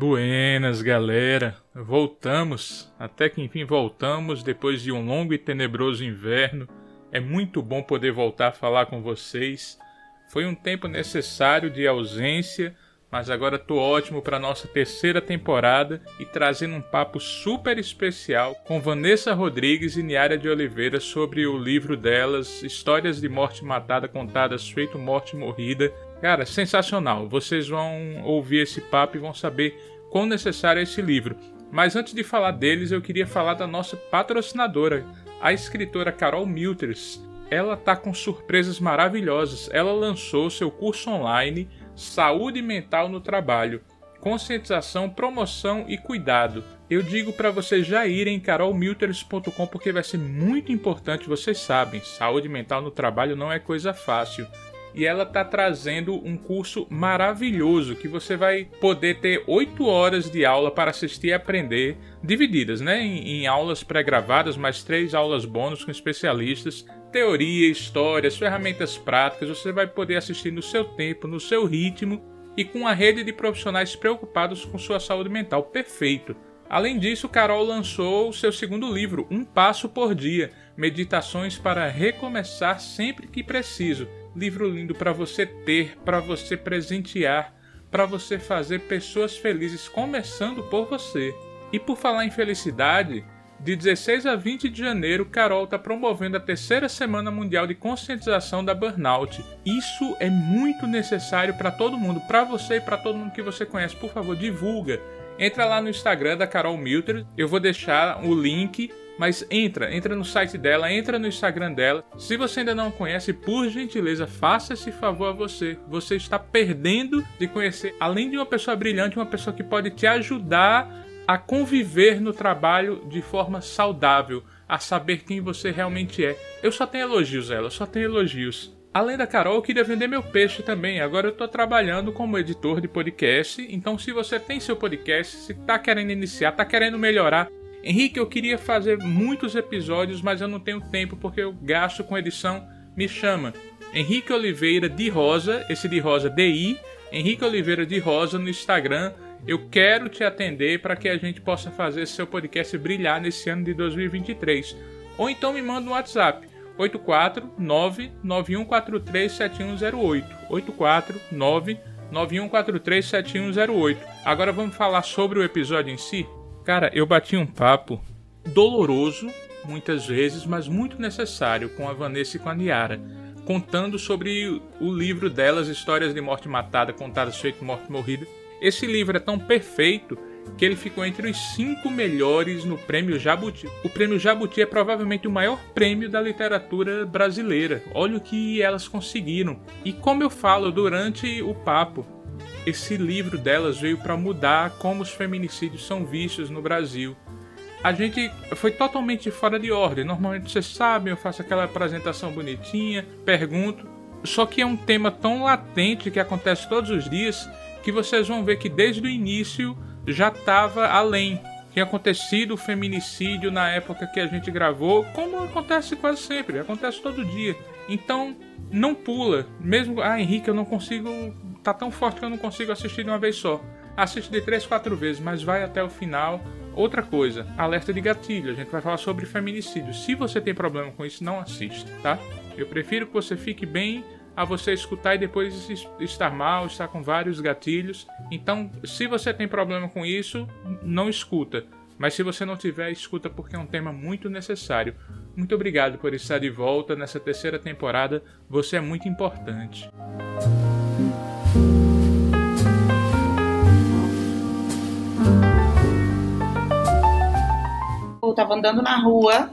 Buenas, galera. Voltamos. Até que enfim voltamos depois de um longo e tenebroso inverno. É muito bom poder voltar a falar com vocês. Foi um tempo necessário de ausência, mas agora tô ótimo para nossa terceira temporada e trazendo um papo super especial com Vanessa Rodrigues e Niária de Oliveira sobre o livro delas, Histórias de Morte Matada Contadas Feito Morte Morrida. Cara, sensacional. Vocês vão ouvir esse papo e vão saber quão necessário é esse livro. Mas antes de falar deles, eu queria falar da nossa patrocinadora, a escritora Carol Milters. Ela tá com surpresas maravilhosas. Ela lançou seu curso online Saúde Mental no Trabalho, conscientização, promoção e cuidado. Eu digo para vocês já irem em carolmilters.com porque vai ser muito importante, vocês sabem, saúde mental no trabalho não é coisa fácil e ela está trazendo um curso maravilhoso que você vai poder ter 8 horas de aula para assistir e aprender, divididas né, em, em aulas pré-gravadas, mais 3 aulas bônus com especialistas, teoria, histórias, ferramentas práticas. Você vai poder assistir no seu tempo, no seu ritmo e com uma rede de profissionais preocupados com sua saúde mental. Perfeito! Além disso, Carol lançou o seu segundo livro, Um Passo por Dia Meditações para Recomeçar Sempre que Preciso Livro lindo para você ter, para você presentear, para você fazer pessoas felizes, começando por você. E por falar em felicidade, de 16 a 20 de janeiro, Carol está promovendo a terceira Semana Mundial de Conscientização da Burnout. Isso é muito necessário para todo mundo, para você e para todo mundo que você conhece. Por favor, divulga. Entra lá no Instagram da Carol Milter, eu vou deixar o link mas entra, entra no site dela, entra no Instagram dela. Se você ainda não conhece, por gentileza, faça esse favor a você. Você está perdendo de conhecer, além de uma pessoa brilhante, uma pessoa que pode te ajudar a conviver no trabalho de forma saudável, a saber quem você realmente é. Eu só tenho elogios, ela, só tenho elogios. Além da Carol, eu queria vender meu peixe também. Agora eu estou trabalhando como editor de podcast. Então, se você tem seu podcast, se está querendo iniciar, está querendo melhorar, Henrique, eu queria fazer muitos episódios, mas eu não tenho tempo porque eu gasto com edição. Me chama. Henrique Oliveira de Rosa, esse de Rosa DI, Henrique Oliveira de Rosa no Instagram. Eu quero te atender para que a gente possa fazer seu podcast brilhar nesse ano de 2023. Ou então me manda um WhatsApp 849-9143-7108. 849-9143-7108. Agora vamos falar sobre o episódio em si? Cara, eu bati um papo doloroso, muitas vezes, mas muito necessário com a Vanessa e com a Niara, contando sobre o livro delas, Histórias de Morte Matada, Contadas Feito Morte Morrida. Esse livro é tão perfeito que ele ficou entre os cinco melhores no Prêmio Jabuti. O Prêmio Jabuti é provavelmente o maior prêmio da literatura brasileira. Olha o que elas conseguiram. E como eu falo durante o papo, esse livro delas veio para mudar como os feminicídios são vistos no Brasil. A gente foi totalmente fora de ordem. Normalmente vocês sabem, eu faço aquela apresentação bonitinha, pergunto. Só que é um tema tão latente que acontece todos os dias que vocês vão ver que desde o início já estava além. Tinha acontecido o feminicídio na época que a gente gravou, como acontece quase sempre, acontece todo dia. Então, não pula. Mesmo, ah, Henrique, eu não consigo tá tão forte que eu não consigo assistir de uma vez só. Assiste de três, quatro vezes, mas vai até o final. Outra coisa, alerta de gatilho. A gente vai falar sobre feminicídio. Se você tem problema com isso, não assista, tá? Eu prefiro que você fique bem a você escutar e depois estar mal, estar com vários gatilhos. Então, se você tem problema com isso, não escuta. Mas se você não tiver, escuta porque é um tema muito necessário. Muito obrigado por estar de volta nessa terceira temporada. Você é muito importante. eu tava andando na rua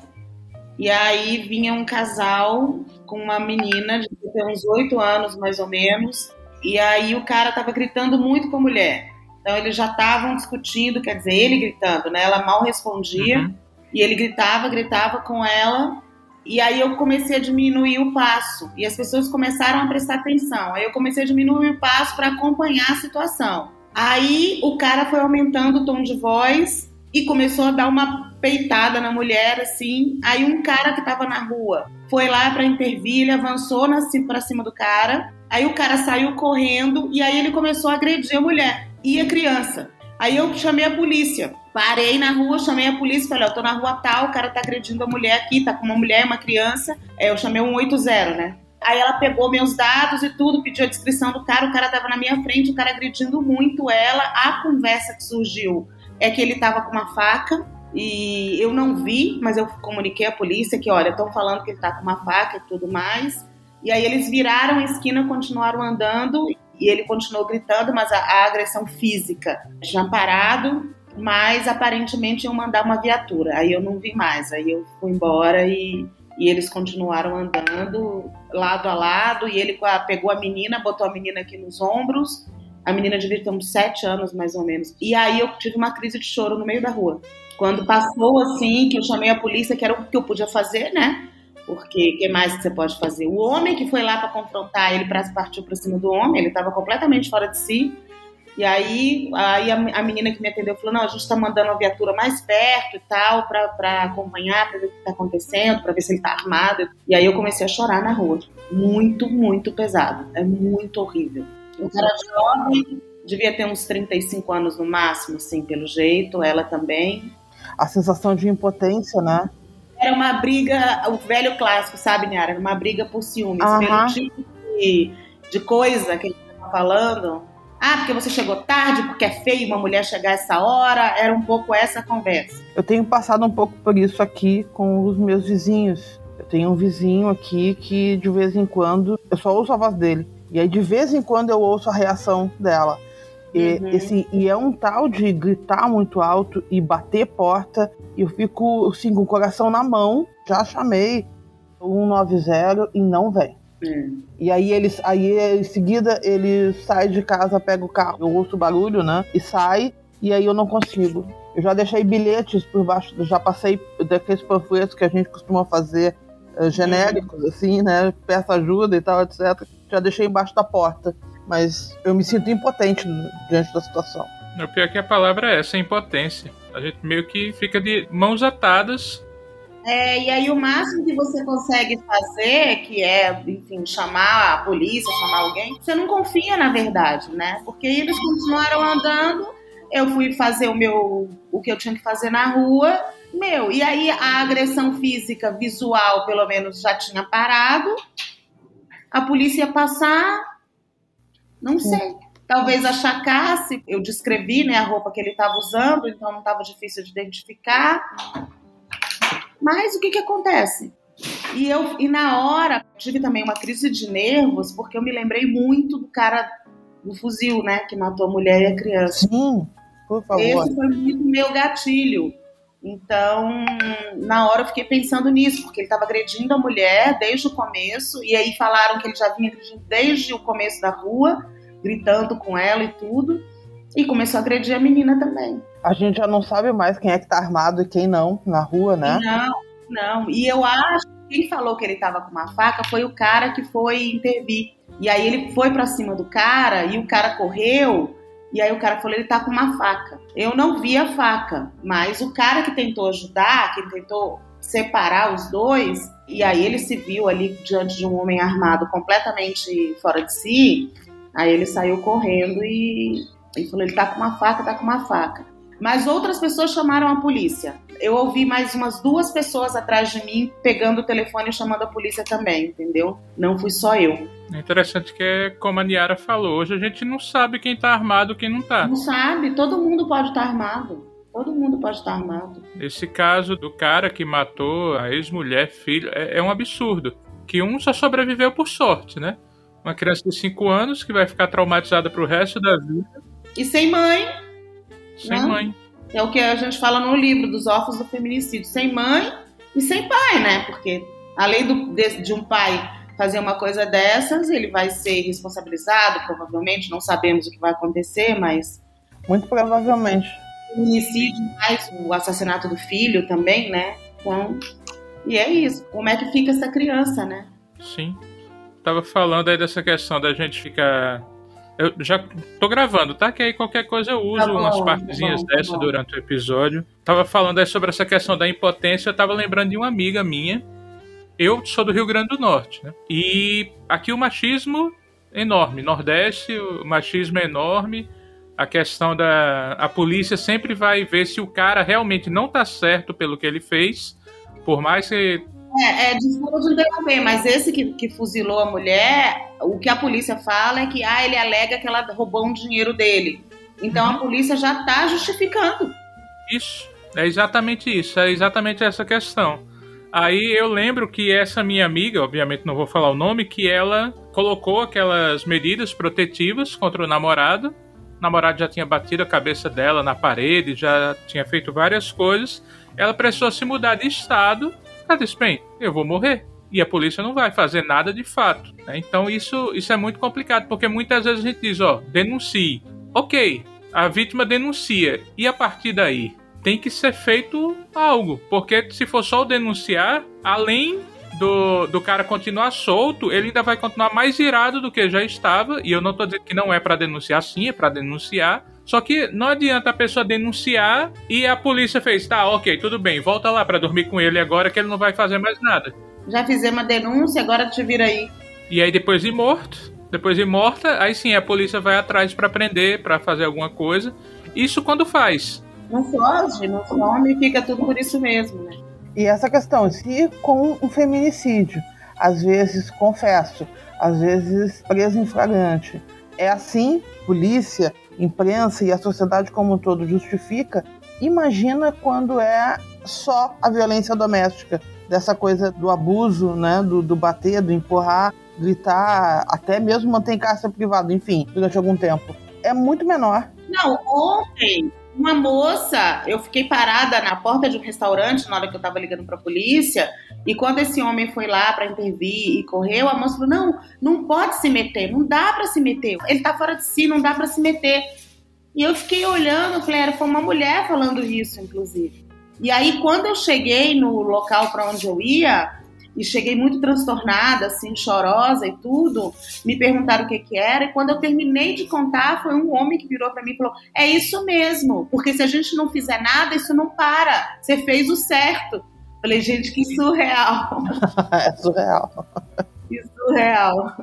e aí vinha um casal com uma menina de uns oito anos mais ou menos. E aí o cara tava gritando muito com a mulher. Então eles já estavam discutindo, quer dizer, ele gritando, né? Ela mal respondia uhum. e ele gritava, gritava com ela. E aí eu comecei a diminuir o passo e as pessoas começaram a prestar atenção. Aí eu comecei a diminuir o passo para acompanhar a situação. Aí o cara foi aumentando o tom de voz e começou a dar uma peitada na mulher, assim. Aí um cara que tava na rua foi lá para intervir, ele avançou para cima do cara. Aí o cara saiu correndo e aí ele começou a agredir a mulher e a criança. Aí eu chamei a polícia. Parei na rua, chamei a polícia, falei, eu tô na rua tal, o cara tá agredindo a mulher aqui, tá com uma mulher e uma criança. É, eu chamei um 80, né? Aí ela pegou meus dados e tudo, pediu a descrição do cara, o cara tava na minha frente, o cara agredindo muito ela. A conversa que surgiu é que ele tava com uma faca e eu não vi, mas eu comuniquei à polícia que, olha, estão falando que ele tá com uma faca e tudo mais. E aí eles viraram a esquina, continuaram andando e ele continuou gritando, mas a, a agressão física já parado, mas aparentemente iam mandar uma viatura. Aí eu não vi mais, aí eu fui embora e, e eles continuaram andando lado a lado e ele pegou a menina, botou a menina aqui nos ombros. A menina devia ter uns sete anos, mais ou menos. E aí eu tive uma crise de choro no meio da rua. Quando passou assim, que eu chamei a polícia, que era o que eu podia fazer, né? Porque o que mais que você pode fazer? O homem que foi lá para confrontar ele, para partir para cima do homem, ele estava completamente fora de si. E aí, aí a, a, menina que me atendeu falou: não, a gente está mandando uma viatura mais perto e tal, para acompanhar, para ver o que está acontecendo, para ver se ele está armado. E aí eu comecei a chorar na rua. Muito, muito pesado. É muito horrível. O cara jovem, devia ter uns 35 anos no máximo, assim, pelo jeito, ela também. A sensação de impotência, né? Era uma briga, o velho clássico, sabe, Niara? Era uma briga por ciúmes, uhum. pelo tipo de, de coisa que a gente estava falando. Ah, porque você chegou tarde, porque é feio uma mulher chegar essa hora. Era um pouco essa conversa. Eu tenho passado um pouco por isso aqui com os meus vizinhos. Eu tenho um vizinho aqui que de vez em quando eu só ouço a voz dele. E aí de vez em quando eu ouço a reação dela. E, uhum. esse, e é um tal de gritar muito alto e bater porta. E eu fico assim, com o coração na mão. Já chamei 190 e não vem. E aí eles, aí em seguida ele sai de casa, pega o carro, eu ouço o barulho, né? E sai. E aí eu não consigo. Eu já deixei bilhetes por baixo, já passei daqueles panfletos que a gente costuma fazer uh, genéricos, uhum. assim, né? Peça ajuda e tal, etc. Já deixei embaixo da porta mas eu me sinto impotente diante da situação. O pior é que a palavra é essa, impotência. A gente meio que fica de mãos atadas. É, e aí o máximo que você consegue fazer, que é, enfim, chamar a polícia, chamar alguém, você não confia na verdade, né? Porque eles continuaram andando, eu fui fazer o meu o que eu tinha que fazer na rua, meu, e aí a agressão física, visual, pelo menos já tinha parado. A polícia ia passar, não sei. Talvez achacasse, eu descrevi né, a roupa que ele estava usando, então não estava difícil de identificar. Mas o que, que acontece? E, eu, e na hora tive também uma crise de nervos, porque eu me lembrei muito do cara do fuzil, né? Que matou a mulher e a criança. Sim, por favor. Esse foi muito meu gatilho. Então, na hora eu fiquei pensando nisso, porque ele estava agredindo a mulher desde o começo, e aí falaram que ele já vinha agredindo desde o começo da rua, gritando com ela e tudo, e começou a agredir a menina também. A gente já não sabe mais quem é que tá armado e quem não na rua, né? Não, não. E eu acho que quem falou que ele estava com uma faca foi o cara que foi intervir. E aí ele foi para cima do cara e o cara correu e aí o cara falou, ele tá com uma faca. Eu não vi a faca, mas o cara que tentou ajudar, que tentou separar os dois, e aí ele se viu ali diante de um homem armado completamente fora de si, aí ele saiu correndo e, e falou, ele tá com uma faca, tá com uma faca. Mas outras pessoas chamaram a polícia. Eu ouvi mais umas duas pessoas atrás de mim pegando o telefone e chamando a polícia também, entendeu? Não fui só eu. É interessante que é como a Niara falou, hoje a gente não sabe quem tá armado e quem não tá. Não sabe, todo mundo pode estar tá armado. Todo mundo pode estar tá armado. Esse caso do cara que matou a ex-mulher, filho, é, é um absurdo. Que um só sobreviveu por sorte, né? Uma criança de 5 anos que vai ficar traumatizada pro resto da vida. E sem mãe. Sem né? mãe. É o que a gente fala no livro dos órfãos do feminicídio. Sem mãe e sem pai, né? Porque além do, de, de um pai fazer uma coisa dessas, ele vai ser responsabilizado, provavelmente, não sabemos o que vai acontecer, mas. Muito provavelmente. O feminicídio, mais o assassinato do filho também, né? Então, e é isso. Como é que fica essa criança, né? Sim. Tava falando aí dessa questão da gente ficar eu já tô gravando, tá? Que aí qualquer coisa eu uso tá bom, umas partezinhas tá dessa tá durante o episódio. Tava falando aí sobre essa questão da impotência, eu tava lembrando de uma amiga minha. Eu sou do Rio Grande do Norte, né? E aqui o machismo é enorme. Nordeste, o machismo é enorme. a questão da. A polícia sempre vai ver se o cara realmente não tá certo pelo que ele fez, por mais que. É, é desculpa de interromper, mas esse que, que fuzilou a mulher, o que a polícia fala é que ah, ele alega que ela roubou um dinheiro dele. Então uhum. a polícia já tá justificando. Isso, é exatamente isso, é exatamente essa questão. Aí eu lembro que essa minha amiga, obviamente não vou falar o nome, que ela colocou aquelas medidas protetivas contra o namorado o namorado já tinha batido a cabeça dela na parede, já tinha feito várias coisas. Ela precisou se mudar de estado. Disse: bem, eu vou morrer. E a polícia não vai fazer nada de fato. Né? Então isso, isso é muito complicado, porque muitas vezes a gente diz: ó, denuncie. Ok, a vítima denuncia. E a partir daí? Tem que ser feito algo. Porque se for só o denunciar, além do, do cara continuar solto, ele ainda vai continuar mais irado do que já estava. E eu não tô dizendo que não é para denunciar, sim, é para denunciar. Só que não adianta a pessoa denunciar e a polícia fez, tá, ok, tudo bem, volta lá para dormir com ele agora que ele não vai fazer mais nada. Já fizemos uma denúncia, agora te vira aí. E aí depois de morto, depois de morta, aí sim a polícia vai atrás para prender, para fazer alguma coisa. Isso quando faz. Não foge, não some, fica tudo por isso mesmo, né? E essa questão, se com um feminicídio, às vezes, confesso, às vezes preso em flagrante, é assim, polícia, imprensa e a sociedade como um todo justifica, imagina quando é só a violência doméstica, dessa coisa do abuso, né, do, do bater, do empurrar, gritar, até mesmo manter em cárcere privado, enfim, durante algum tempo. É muito menor. Não, ontem uma moça, eu fiquei parada na porta de um restaurante na hora que eu estava ligando para a polícia, e quando esse homem foi lá para intervir e correu, a moça falou: "Não, não pode se meter, não dá para se meter. Ele está fora de si, não dá para se meter". E eu fiquei olhando, falei, era foi uma mulher falando isso, inclusive. E aí quando eu cheguei no local para onde eu ia, e cheguei muito transtornada, assim, chorosa e tudo. Me perguntaram o que que era e quando eu terminei de contar, foi um homem que virou para mim e falou: "É isso mesmo, porque se a gente não fizer nada, isso não para. Você fez o certo". Falei: "Gente, que surreal". é surreal. Que surreal.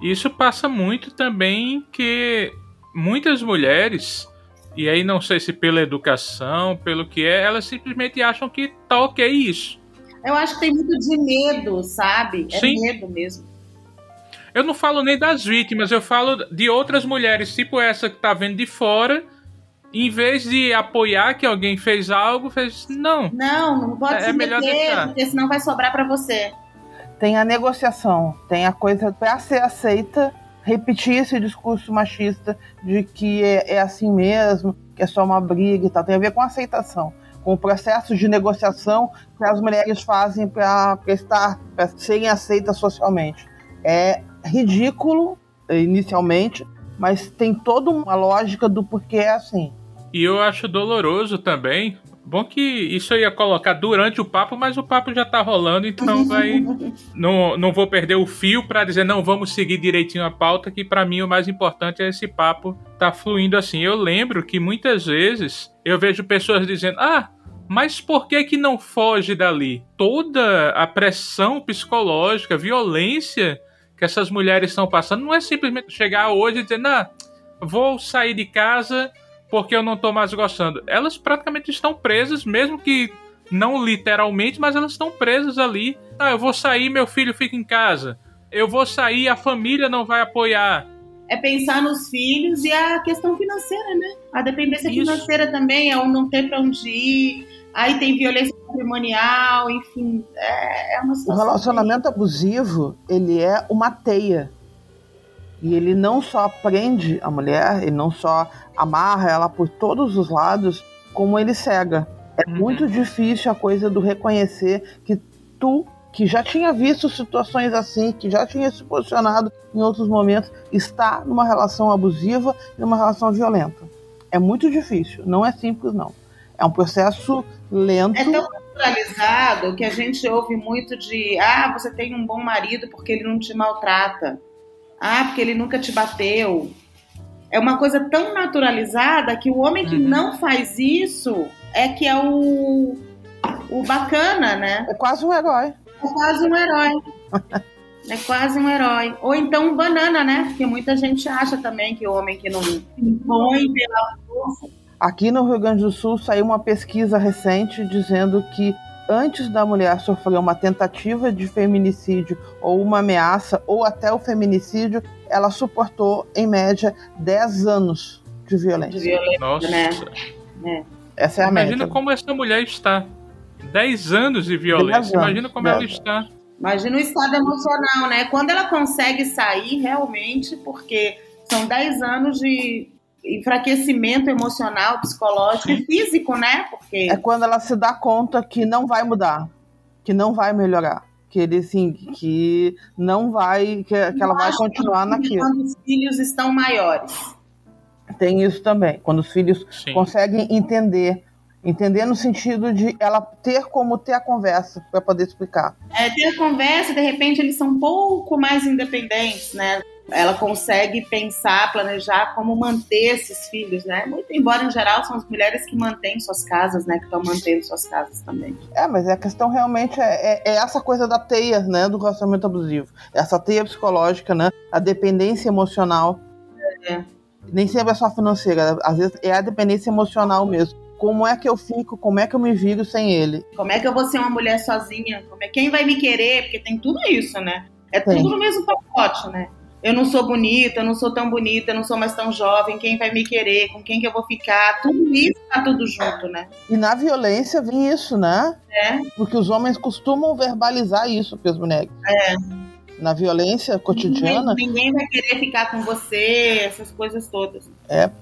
Isso passa muito também que muitas mulheres e aí não sei se pela educação, pelo que é, elas simplesmente acham que tá ok isso. Eu acho que tem muito de medo, sabe? É Sim. medo mesmo. Eu não falo nem das vítimas, eu falo de outras mulheres, tipo essa que tá vendo de fora, em vez de apoiar que alguém fez algo, fez não. Não, não pode é, se é meter, deixar. porque senão vai sobrar para você. Tem a negociação, tem a coisa para ser aceita, repetir esse discurso machista de que é, é assim mesmo, que é só uma briga e tal, tem a ver com aceitação com o processo de negociação que as mulheres fazem para estar, para serem aceitas socialmente. É ridículo inicialmente, mas tem toda uma lógica do porquê é assim. E eu acho doloroso também. Bom que isso eu ia colocar durante o papo, mas o papo já tá rolando, então vai. não, não vou perder o fio para dizer, não, vamos seguir direitinho a pauta, que para mim o mais importante é esse papo tá fluindo assim. Eu lembro que muitas vezes eu vejo pessoas dizendo, ah, mas por que que não foge dali? Toda a pressão psicológica, violência que essas mulheres estão passando não é simplesmente chegar hoje e dizer, não, vou sair de casa porque eu não estou mais gostando. Elas praticamente estão presas, mesmo que não literalmente, mas elas estão presas ali. Ah, eu vou sair, meu filho fica em casa. Eu vou sair, a família não vai apoiar. É pensar nos filhos e a questão financeira, né? A dependência Isso. financeira também é o não ter para onde ir aí tem violência patrimonial, enfim, é, é uma situação. O relacionamento abusivo, ele é uma teia. E ele não só prende a mulher, ele não só amarra ela por todos os lados, como ele cega. É uhum. muito difícil a coisa do reconhecer que tu, que já tinha visto situações assim, que já tinha se posicionado em outros momentos, está numa relação abusiva e numa relação violenta. É muito difícil, não é simples não. É um processo lento. É tão naturalizado que a gente ouve muito de ah, você tem um bom marido porque ele não te maltrata. Ah, porque ele nunca te bateu. É uma coisa tão naturalizada que o homem que uhum. não faz isso é que é o, o bacana, né? É quase um herói. É quase um herói. É quase um herói. Ou então um banana, né? Porque muita gente acha também que o homem que não impõe pela força. Aqui no Rio Grande do Sul saiu uma pesquisa recente dizendo que antes da mulher sofrer uma tentativa de feminicídio ou uma ameaça ou até o feminicídio, ela suportou em média 10 anos de violência. De violência, Nossa. né? É. Essa é a Imagina média. como essa mulher está. 10 anos de violência. 10 anos, Imagina como ela 10 está. Imagina o estado emocional, né? Quando ela consegue sair realmente, porque são 10 anos de enfraquecimento emocional, psicológico e físico, né? Porque É quando ela se dá conta que não vai mudar, que não vai melhorar, que ele assim, que não vai, que, que ela vai continuar naquilo. quando os filhos estão maiores. Tem isso também, quando os filhos Sim. conseguem entender, entender no sentido de ela ter como ter a conversa para poder explicar. É, ter a conversa, de repente eles são um pouco mais independentes, né? Ela consegue pensar, planejar como manter esses filhos, né? Muito embora, em geral, são as mulheres que mantêm suas casas, né? Que estão mantendo suas casas também. É, mas a questão realmente é, é- é essa coisa da teia, né, do relacionamento abusivo. Essa teia psicológica, né, a dependência emocional. É. Nem sempre é só financeira, às vezes é a dependência emocional mesmo. Como é que eu fico, como é que eu me viro sem ele? Como é que eu vou ser uma mulher sozinha? Como é, quem vai me querer? Porque tem tudo isso, né? É tudo no mesmo pacote, né? Eu não sou bonita, eu não sou tão bonita, eu não sou mais tão jovem, quem vai me querer, com quem que eu vou ficar, tudo isso tá tudo junto, né? E na violência vem isso, né? É. Porque os homens costumam verbalizar isso para as mulheres. É. Na violência cotidiana, Ninguém, ninguém vai querer ficar com você, essas coisas todas.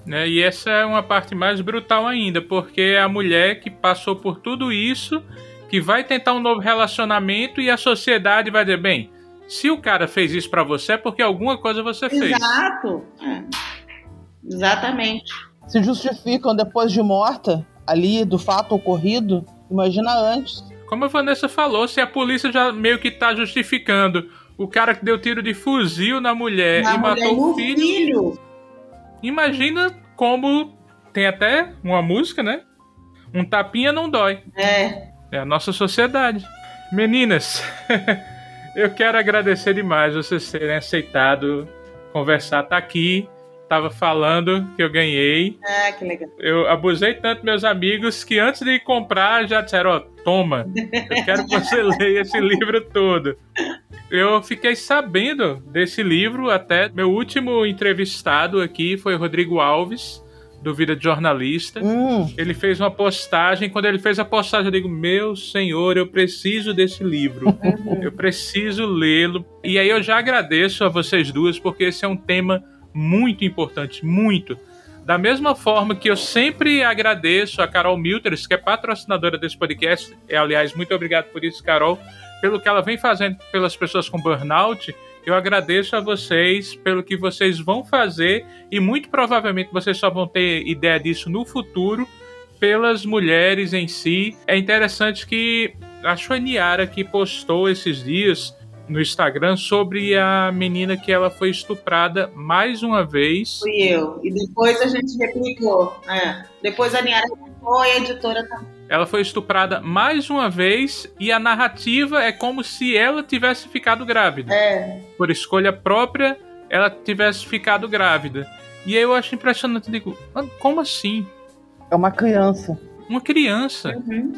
Né? E essa é uma parte mais brutal ainda, porque é a mulher que passou por tudo isso, que vai tentar um novo relacionamento e a sociedade vai dizer, bem, se o cara fez isso pra você é porque alguma coisa você fez. Exato. É. Exatamente. se justificam depois de morta, ali, do fato ocorrido. Imagina antes. Como a Vanessa falou, se a polícia já meio que tá justificando o cara que deu tiro de fuzil na mulher Na e mulher matou o filho, filho. imagina como tem até uma música, né? Um tapinha não dói. É. É a nossa sociedade. Meninas, eu quero agradecer demais vocês terem aceitado conversar. Tá aqui, tava falando que eu ganhei. Ah, que legal. Eu abusei tanto meus amigos que antes de comprar já disseram: Ó, toma, eu quero que você leia esse livro todo. Eu fiquei sabendo desse livro até. Meu último entrevistado aqui foi o Rodrigo Alves, do Vida de Jornalista. Hum, Ele fez uma postagem. Quando ele fez a postagem, eu digo: Meu senhor, eu preciso desse livro. eu preciso lê-lo. E aí eu já agradeço a vocês duas, porque esse é um tema muito importante muito. Da mesma forma que eu sempre agradeço a Carol Milters, que é patrocinadora desse podcast, e, aliás, muito obrigado por isso, Carol, pelo que ela vem fazendo pelas pessoas com burnout. Eu agradeço a vocês pelo que vocês vão fazer e muito provavelmente vocês só vão ter ideia disso no futuro pelas mulheres em si. É interessante que acho a Niara que postou esses dias no Instagram sobre a menina que ela foi estuprada mais uma vez. Fui eu. E depois a gente replicou. É. Depois a Niara replicou e a editora também. Ela foi estuprada mais uma vez e a narrativa é como se ela tivesse ficado grávida. É. Por escolha própria, ela tivesse ficado grávida. E aí eu acho impressionante, eu digo, "Ah, como assim? é uma criança. Uma criança. Uhum.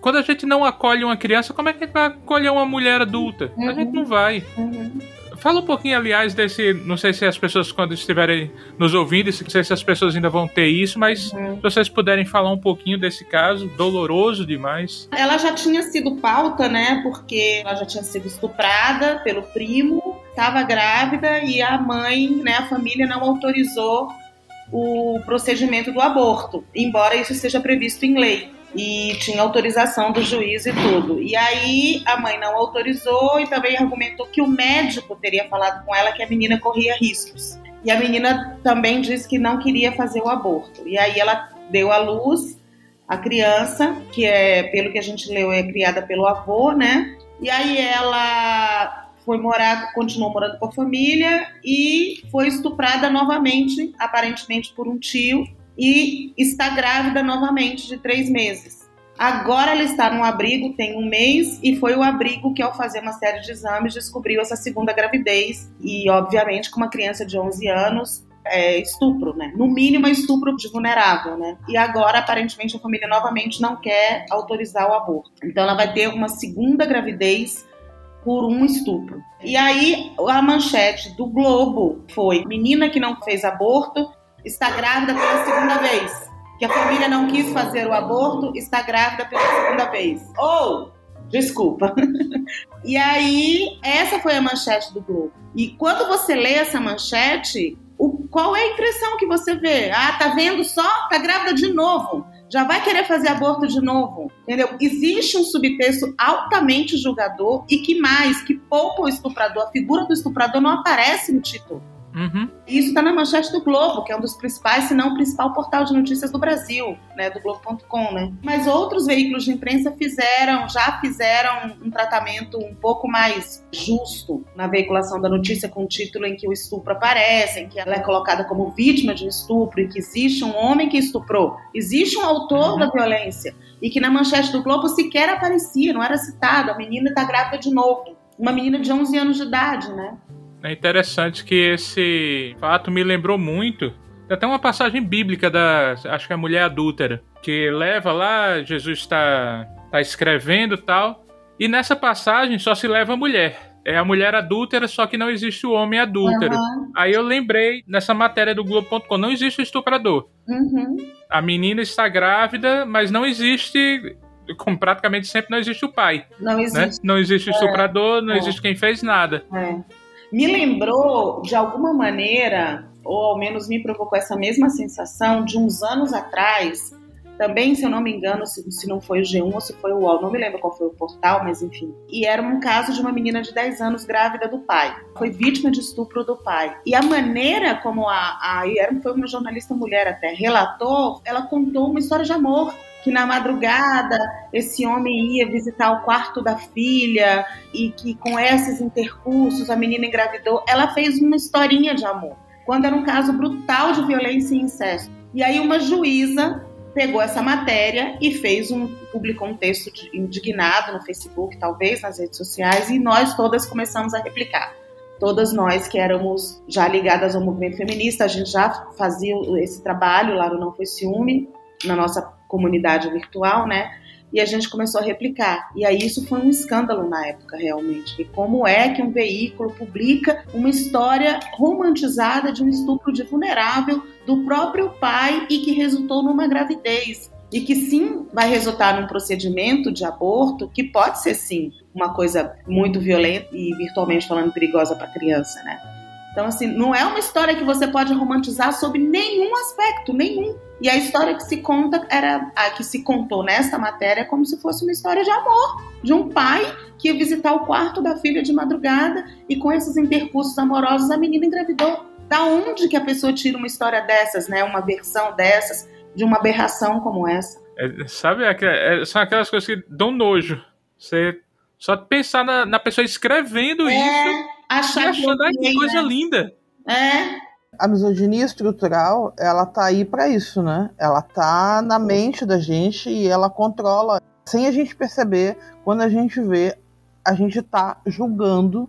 Quando a gente não acolhe uma criança, como é que a gente vai acolher uma mulher adulta? A Uhum. gente não vai. Uhum. Fala um pouquinho, aliás, desse. Não sei se as pessoas, quando estiverem nos ouvindo, não sei se as pessoas ainda vão ter isso, mas Uhum. se vocês puderem falar um pouquinho desse caso, doloroso demais. Ela já tinha sido pauta, né? Porque ela já tinha sido estuprada pelo primo, estava grávida e a mãe, né, a família não autorizou o procedimento do aborto, embora isso seja previsto em lei. E tinha autorização do juiz e tudo. E aí a mãe não autorizou e também argumentou que o médico teria falado com ela que a menina corria riscos. E a menina também disse que não queria fazer o aborto. E aí ela deu à luz a criança, que é, pelo que a gente leu, é criada pelo avô, né? E aí ela foi morar, continuou morando com a família e foi estuprada novamente, aparentemente por um tio, e está grávida novamente de três meses. Agora ela está num abrigo, tem um mês, e foi o abrigo que, ao fazer uma série de exames, descobriu essa segunda gravidez. E, obviamente, com uma criança de 11 anos, é estupro, né? No mínimo, é estupro de vulnerável, né? E agora, aparentemente, a família novamente não quer autorizar o aborto. Então, ela vai ter uma segunda gravidez por um estupro. E aí, a manchete do Globo foi: menina que não fez aborto está grávida pela segunda vez que a família não quis fazer o aborto, está grávida pela segunda vez. Ou, desculpa. e aí, essa foi a manchete do Globo. E quando você lê essa manchete, o, qual é a impressão que você vê? Ah, tá vendo só? Tá grávida de novo. Já vai querer fazer aborto de novo, entendeu? Existe um subtexto altamente julgador e que mais, que poupa o estuprador. A figura do estuprador não aparece no título. Uhum. Isso está na manchete do Globo, que é um dos principais, se não o principal portal de notícias do Brasil, né, do Globo.com, né? Mas outros veículos de imprensa fizeram, já fizeram um tratamento um pouco mais justo na veiculação da notícia com o título em que o estupro aparece, em que ela é colocada como vítima de um estupro e que existe um homem que estuprou, existe um autor uhum. da violência e que na manchete do Globo sequer aparecia, não era citado, a menina está grávida de novo. Uma menina de 11 anos de idade, né? É interessante que esse fato me lembrou muito. Tem até uma passagem bíblica da. Acho que é a mulher adúltera. Que leva lá, Jesus está tá escrevendo tal. E nessa passagem só se leva a mulher. É a mulher adúltera, só que não existe o homem adúltero. Uhum. Aí eu lembrei nessa matéria do Globo.com: não existe o estuprador. Uhum. A menina está grávida, mas não existe como praticamente sempre não existe o pai. Não né? existe. Né? Não existe o estuprador, não é. existe quem fez nada. É me lembrou, de alguma maneira, ou ao menos me provocou essa mesma sensação de uns anos atrás, também, se eu não me engano, se, se não foi o G1 ou se foi o UOL, não me lembro qual foi o portal, mas enfim. E era um caso de uma menina de 10 anos grávida do pai. Foi vítima de estupro do pai. E a maneira como a, a foi uma jornalista mulher até, relatou, ela contou uma história de amor que na madrugada esse homem ia visitar o quarto da filha e que com esses intercursos a menina engravidou. Ela fez uma historinha de amor, quando era um caso brutal de violência e incesto. E aí uma juíza pegou essa matéria e fez um publicou um texto indignado no Facebook, talvez nas redes sociais, e nós todas começamos a replicar. Todas nós que éramos já ligadas ao movimento feminista, a gente já fazia esse trabalho lá no Não Foi Ciúme, na nossa comunidade virtual, né? E a gente começou a replicar. E aí isso foi um escândalo na época, realmente. E como é que um veículo publica uma história romantizada de um estupro de vulnerável do próprio pai e que resultou numa gravidez? E que sim vai resultar num procedimento de aborto que pode ser sim uma coisa muito violenta e virtualmente falando perigosa para a criança, né? Então, assim, não é uma história que você pode romantizar sobre nenhum aspecto, nenhum. E a história que se conta era a que se contou nesta matéria como se fosse uma história de amor, de um pai que ia visitar o quarto da filha de madrugada e com esses intercursos amorosos a menina engravidou. Da onde que a pessoa tira uma história dessas, né? Uma versão dessas, de uma aberração como essa? É, sabe, é, é, são aquelas coisas que dão nojo. Você só pensar na, na pessoa escrevendo é, isso achar e achando que coisa né? linda. É, a misoginia estrutural, ela tá aí para isso, né? Ela tá na mente da gente e ela controla. Sem a gente perceber, quando a gente vê, a gente tá julgando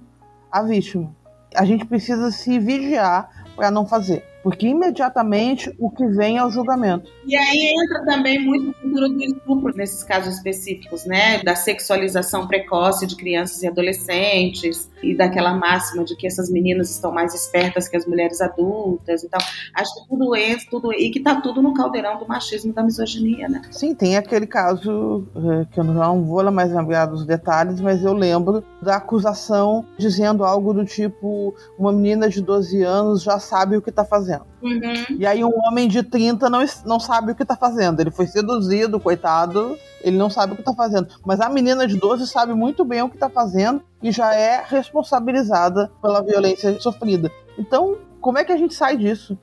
a vítima. A gente precisa se vigiar para não fazer porque imediatamente o que vem é o julgamento. E aí entra também muito o futuro do estupro nesses casos específicos, né? Da sexualização precoce de crianças e adolescentes e daquela máxima de que essas meninas estão mais espertas que as mulheres adultas e tal. Acho que tudo entra, tudo e que tá tudo no caldeirão do machismo e da misoginia, né? Sim, tem aquele caso eh, que eu não vou mais lembrar dos detalhes, mas eu lembro da acusação dizendo algo do tipo uma menina de 12 anos já sabe o que tá fazendo fazendo. Uhum. E aí um homem de 30 não, não sabe o que tá fazendo. Ele foi seduzido, coitado, ele não sabe o que tá fazendo. Mas a menina de 12 sabe muito bem o que tá fazendo e já é responsabilizada pela violência sofrida. Então, como é que a gente sai disso?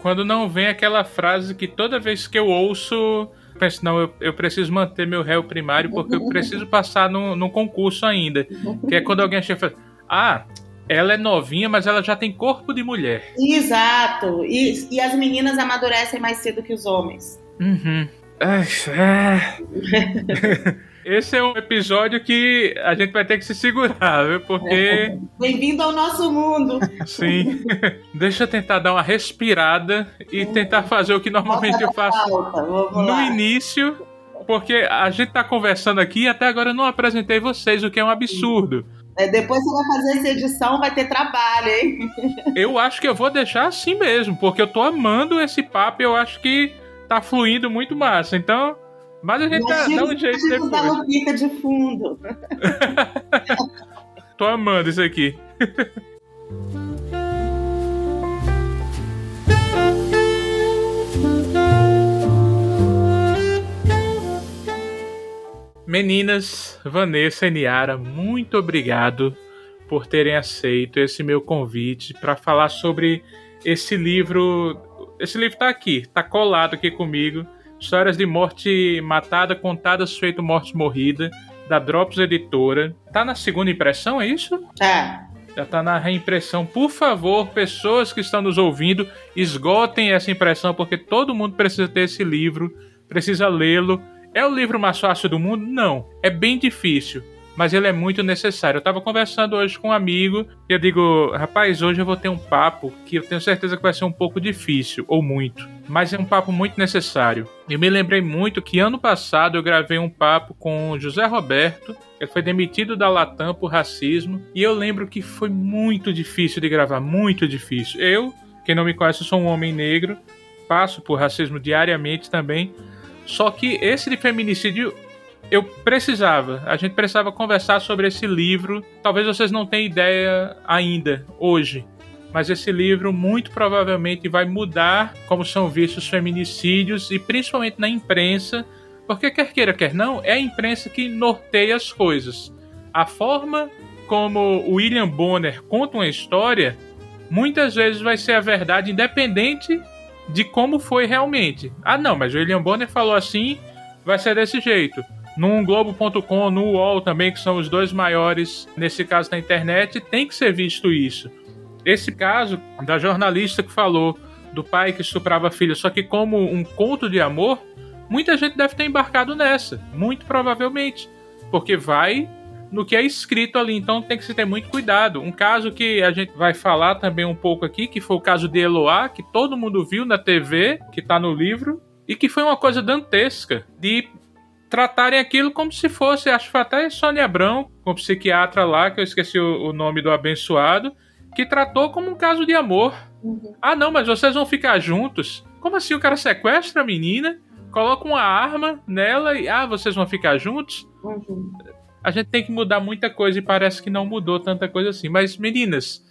Quando não vem aquela frase que toda vez que eu ouço penso, não, eu, eu preciso manter meu réu primário porque eu preciso passar no, no concurso ainda. Que é quando alguém chega e fala, ah, ela é novinha, mas ela já tem corpo de mulher. Exato. E, e as meninas amadurecem mais cedo que os homens. Uhum. Esse é um episódio que a gente vai ter que se segurar, viu? Porque. Bem-vindo ao nosso mundo! Sim. Deixa eu tentar dar uma respirada e tentar fazer o que normalmente eu faço no início, porque a gente tá conversando aqui e até agora eu não apresentei vocês, o que é um absurdo. É, depois você vai fazer essa edição, vai ter trabalho, hein? Eu acho que eu vou deixar assim mesmo, porque eu tô amando esse papo e eu acho que tá fluindo muito massa. Então, mas a gente dá, dá um jeito depois. da Lupita de fundo. Tô amando isso aqui. Meninas, Vanessa e Niara, muito obrigado por terem aceito esse meu convite para falar sobre esse livro. Esse livro está aqui, está colado aqui comigo Histórias de morte matada, contadas feito morte morrida, da Drops Editora. Tá na segunda impressão, é isso? Tá. Já tá na reimpressão. Por favor, pessoas que estão nos ouvindo, esgotem essa impressão, porque todo mundo precisa ter esse livro, precisa lê-lo. É o livro mais fácil do mundo? Não. É bem difícil mas ele é muito necessário. Eu estava conversando hoje com um amigo e eu digo, rapaz, hoje eu vou ter um papo que eu tenho certeza que vai ser um pouco difícil, ou muito, mas é um papo muito necessário. E me lembrei muito que ano passado eu gravei um papo com José Roberto, ele foi demitido da Latam por racismo, e eu lembro que foi muito difícil de gravar, muito difícil. Eu, quem não me conhece, sou um homem negro, passo por racismo diariamente também. Só que esse de feminicídio eu precisava, a gente precisava conversar sobre esse livro. Talvez vocês não tenham ideia ainda, hoje, mas esse livro muito provavelmente vai mudar como são vistos os feminicídios e principalmente na imprensa, porque quer queira, quer não, é a imprensa que norteia as coisas. A forma como William Bonner conta uma história muitas vezes vai ser a verdade independente de como foi realmente. Ah, não, mas o William Bonner falou assim, vai ser desse jeito no Globo.com, no UOL também, que são os dois maiores, nesse caso na internet, tem que ser visto isso. Esse caso da jornalista que falou do pai que estuprava a filha, só que como um conto de amor, muita gente deve ter embarcado nessa, muito provavelmente, porque vai no que é escrito ali, então tem que se ter muito cuidado. Um caso que a gente vai falar também um pouco aqui, que foi o caso de Eloá, que todo mundo viu na TV, que está no livro, e que foi uma coisa dantesca de tratarem aquilo como se fosse, acho que até Sônia Abrão, com psiquiatra lá, que eu esqueci o, o, nome do abençoado, que tratou como um caso de amor. Uhum. Ah, não, mas vocês vão ficar juntos? Como assim? O cara sequestra a menina, coloca uma arma nela e, ah, vocês vão ficar juntos? Uhum. A gente tem que mudar muita coisa e parece que não mudou tanta coisa assim. Mas, meninas,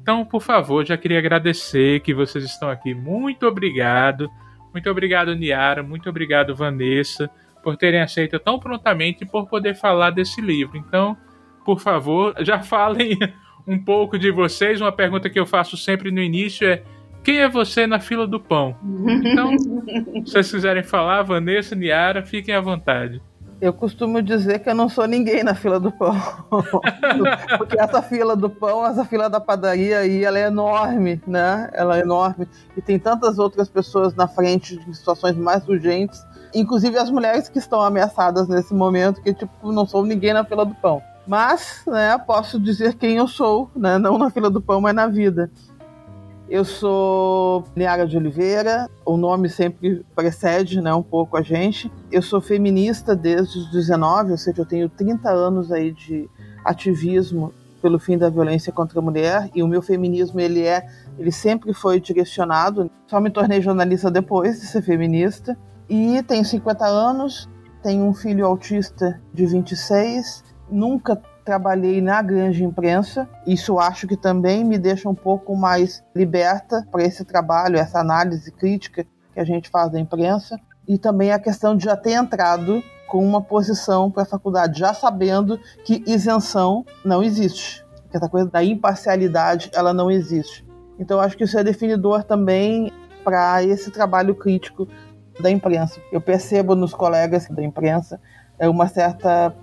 então, por favor, já queria agradecer que vocês estão aqui. Muito obrigado. Muito obrigado, Niara. Muito obrigado, Vanessa por terem aceito tão prontamente e por poder falar desse livro. Então, por favor, já falem um pouco de vocês. Uma pergunta que eu faço sempre no início é: quem é você na fila do pão? Então, se vocês quiserem falar, Vanessa, Niara, fiquem à vontade. Eu costumo dizer que eu não sou ninguém na fila do pão. Porque essa fila do pão, essa fila da padaria aí, ela é enorme, né? Ela é enorme. E tem tantas outras pessoas na frente de situações mais urgentes Inclusive as mulheres que estão ameaçadas nesse momento, que tipo, não sou ninguém na fila do pão. Mas, né, posso dizer quem eu sou, né, não na fila do pão, mas na vida. Eu sou Niara de Oliveira, o nome sempre precede né, um pouco a gente. Eu sou feminista desde os 19, ou seja, eu tenho 30 anos aí de ativismo pelo fim da violência contra a mulher e o meu feminismo ele é ele sempre foi direcionado. Só me tornei jornalista depois de ser feminista. E tenho 50 anos, tenho um filho autista de 26, nunca trabalhei na grande imprensa. Isso acho que também me deixa um pouco mais liberta para esse trabalho, essa análise crítica que a gente faz da imprensa. E também a questão de já ter entrado com uma posição para a faculdade, já sabendo que isenção não existe. Que essa coisa da imparcialidade, ela não existe. Então acho que isso é definidor também para esse trabalho crítico da imprensa. Eu percebo nos colegas da imprensa é uma certa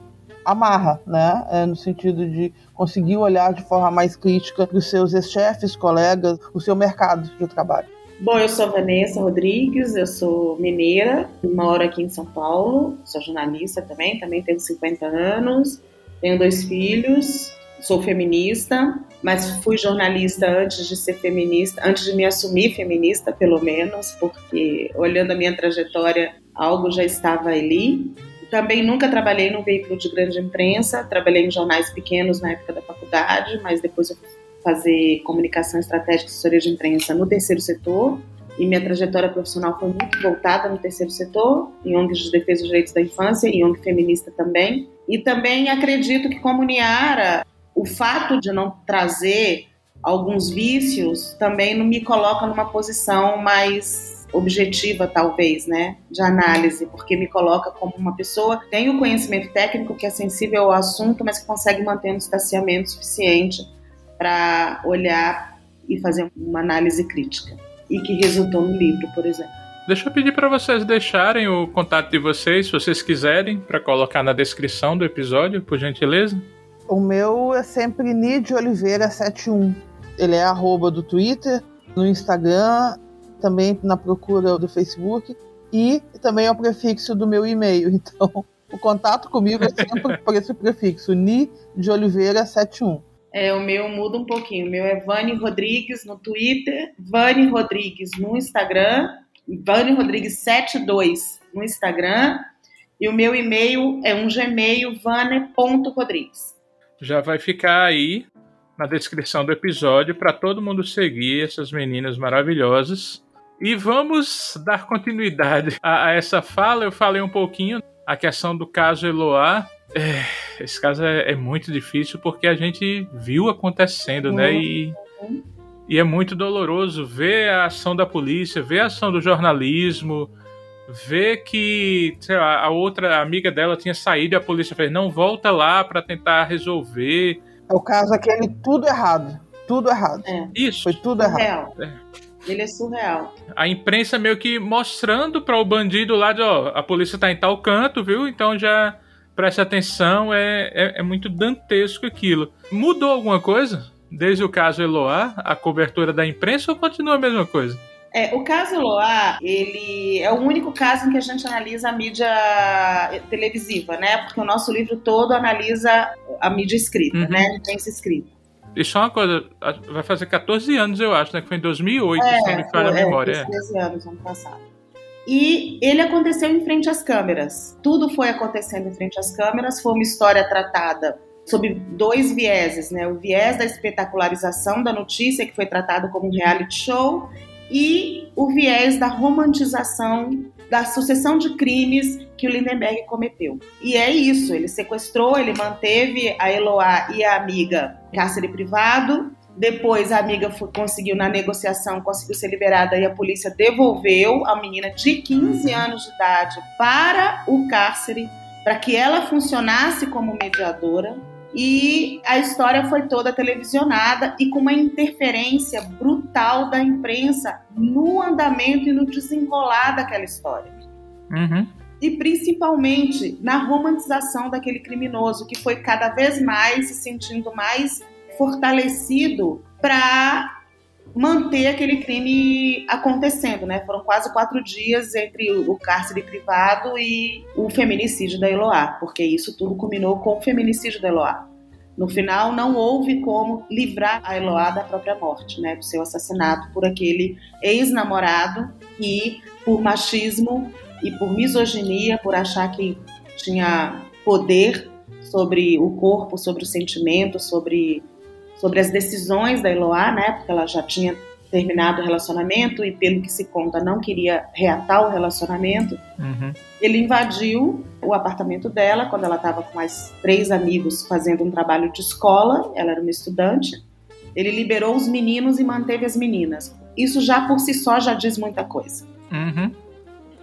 amarra, né? É no sentido de conseguir olhar de forma mais crítica os seus chefes, colegas, o seu mercado de trabalho. Bom, eu sou Vanessa Rodrigues, eu sou mineira, moro aqui em São Paulo, sou jornalista também, também tenho 50 anos, tenho dois filhos, sou feminista, mas fui jornalista antes de ser feminista, antes de me assumir feminista, pelo menos, porque olhando a minha trajetória, algo já estava ali. Também nunca trabalhei num veículo de grande imprensa, trabalhei em jornais pequenos na época da faculdade, mas depois eu fazer comunicação estratégica e assessoria de imprensa no terceiro setor. E minha trajetória profissional foi muito voltada no terceiro setor, em ONGs de defesa dos direitos da infância e ONG feminista também. E também acredito que como Niara, o fato de não trazer alguns vícios também não me coloca numa posição mais objetiva, talvez, né, de análise, porque me coloca como uma pessoa que tem o conhecimento técnico, que é sensível ao assunto, mas que consegue manter um distanciamento suficiente para olhar e fazer uma análise crítica, e que resultou no livro, por exemplo. Deixa eu pedir para vocês deixarem o contato de vocês, se vocês quiserem, para colocar na descrição do episódio, por gentileza. O meu é sempre Nid Oliveira 71. Ele é arroba do Twitter, no Instagram, também na procura do Facebook e também é o prefixo do meu e-mail. Então, o contato comigo é sempre por esse prefixo, Ni de Oliveira 71. É, o meu muda um pouquinho. O meu é Vani Rodrigues no Twitter, Vani Rodrigues no Instagram, Vani Rodrigues 72 no Instagram, e o meu e-mail é um gmail vane.rodrigues já vai ficar aí na descrição do episódio para todo mundo seguir essas meninas maravilhosas. E vamos dar continuidade a, a, essa fala. Eu falei um pouquinho a questão do caso Eloá. É, esse caso é, é, muito difícil porque a gente viu acontecendo, né? E, e é muito doloroso ver a ação da polícia, ver a ação do jornalismo, vê que lá, a outra amiga dela tinha saído e a polícia fez: não, volta lá para tentar resolver. É o caso aquele tudo errado. Tudo errado. É. Isso. Foi tudo errado. É. Ele é surreal. A imprensa meio que mostrando para o bandido lá de, ó, a polícia tá em tal canto, viu? Então já preste atenção, é, é, é muito dantesco aquilo. Mudou alguma coisa? Desde o caso Eloá, a cobertura da imprensa ou continua a mesma coisa? É, o caso Eloá, ele é o único caso em que a gente analisa a mídia televisiva, né? Porque o nosso livro todo analisa a mídia escrita, uhum. né? A imprensa escrita. E só uma coisa, vai fazer 14 anos, eu acho, né? Que foi em 2008, é, se não me falha a memória. É, 13 anos, ano passado. E ele aconteceu em frente às câmeras. Tudo foi acontecendo em frente às câmeras. Foi uma história tratada sob dois vieses, né? O viés da espetacularização da notícia, que foi tratado como um reality show, e o viés da romantização da sucessão de crimes que o Lindenberg cometeu. E é isso, ele sequestrou, ele manteve a Eloá e a amiga em cárcere privado, depois a amiga foi, conseguiu, na negociação, conseguiu ser liberada e a polícia devolveu a menina de 15 anos de idade para o cárcere, para que ela funcionasse como mediadora. E a história foi toda televisionada e com uma interferência brutal da imprensa no andamento e no desenrolar daquela história. Uhum. E principalmente na romantização daquele criminoso, que foi cada vez mais se sentindo mais fortalecido para manter aquele crime acontecendo, né? Foram quase quatro dias entre o cárcere privado e o feminicídio da Eloá, porque isso tudo culminou com o feminicídio da Eloá. No final, não houve como livrar a Eloá da própria morte, né? Do seu assassinato por aquele ex-namorado que, por machismo e por misoginia, por achar que tinha poder sobre o corpo, sobre o sentimento, sobre sobre as decisões da Eloá, né? Porque ela já tinha terminado o relacionamento e, pelo que se conta, não queria reatar o relacionamento. Uhum. Ele invadiu o apartamento dela quando ela estava com mais três amigos fazendo um trabalho de escola. Ela era uma estudante. Ele liberou os meninos e manteve as meninas. Isso já por si só já diz muita coisa. Uhum.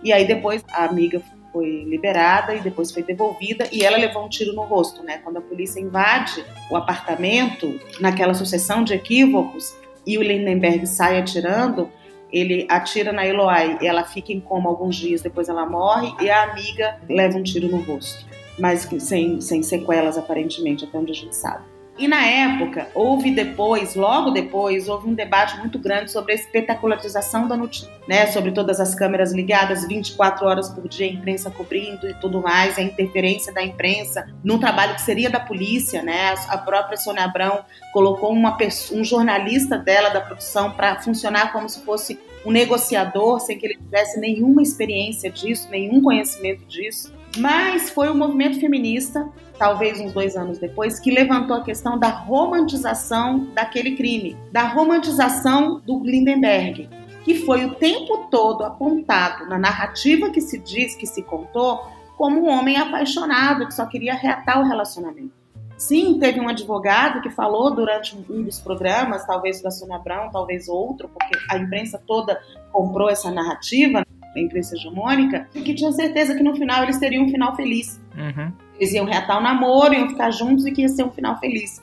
E aí depois a amiga foi liberada e depois foi devolvida e ela levou um tiro no rosto, né? Quando a polícia invade o apartamento, naquela sucessão de equívocos, e o Lindenberg sai atirando, ele atira na Eloy, ela fica em coma alguns dias, depois ela morre e a amiga leva um tiro no rosto, mas sem, sem sequelas aparentemente, até onde a gente sabe. E na época, houve depois, logo depois, houve um debate muito grande sobre a espetacularização da notícia, né? Sobre todas as câmeras ligadas 24 horas por dia, a imprensa cobrindo e tudo mais, a interferência da imprensa num trabalho que seria da polícia, né? A própria Sônia Abrão colocou uma pessoa, um jornalista dela da produção para funcionar como se fosse um negociador, sem que ele tivesse nenhuma experiência disso, nenhum conhecimento disso. Mas foi o movimento feminista, talvez uns dois anos depois, que levantou a questão da romantização daquele crime, da romantização do Lindenberg, que foi o tempo todo apontado na narrativa que se diz, que se contou, como um homem apaixonado que só queria reatar o relacionamento. Sim, teve um advogado que falou durante um dos programas, talvez da Sônia Abrão, talvez outro, porque a imprensa toda comprou essa narrativa, a imprensa hegemônica, que tinha certeza que no final eles teriam um final feliz. Uhum. Eles iam reatar o namoro, iam ficar juntos e que ia ser um final feliz.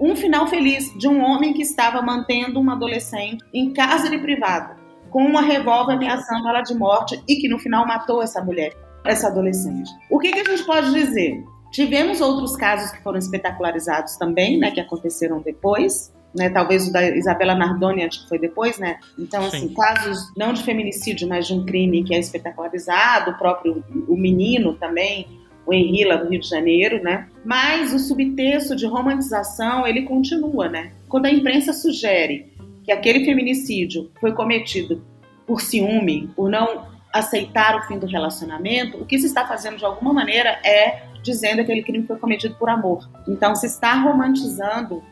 Um final feliz de um homem que estava mantendo uma adolescente em casa de privada, com uma revólver ameaçando ela de morte e que no final matou essa mulher, essa adolescente. O que, que a gente pode dizer? Tivemos outros casos que foram espetacularizados também, né, que aconteceram depois, né? Talvez o da Isabela Nardoni, acho que foi depois, né? Então, Sim. assim, casos não de feminicídio, mas de um crime que é espetacularizado, o próprio o menino também, o Henri lá do Rio de Janeiro, né? Mas o subtexto de romantização, ele continua, né? Quando a imprensa sugere que aquele feminicídio foi cometido por ciúme, por não aceitar o fim do relacionamento, o que se está fazendo de alguma maneira é dizendo que aquele crime foi cometido por amor. Então se está romantizando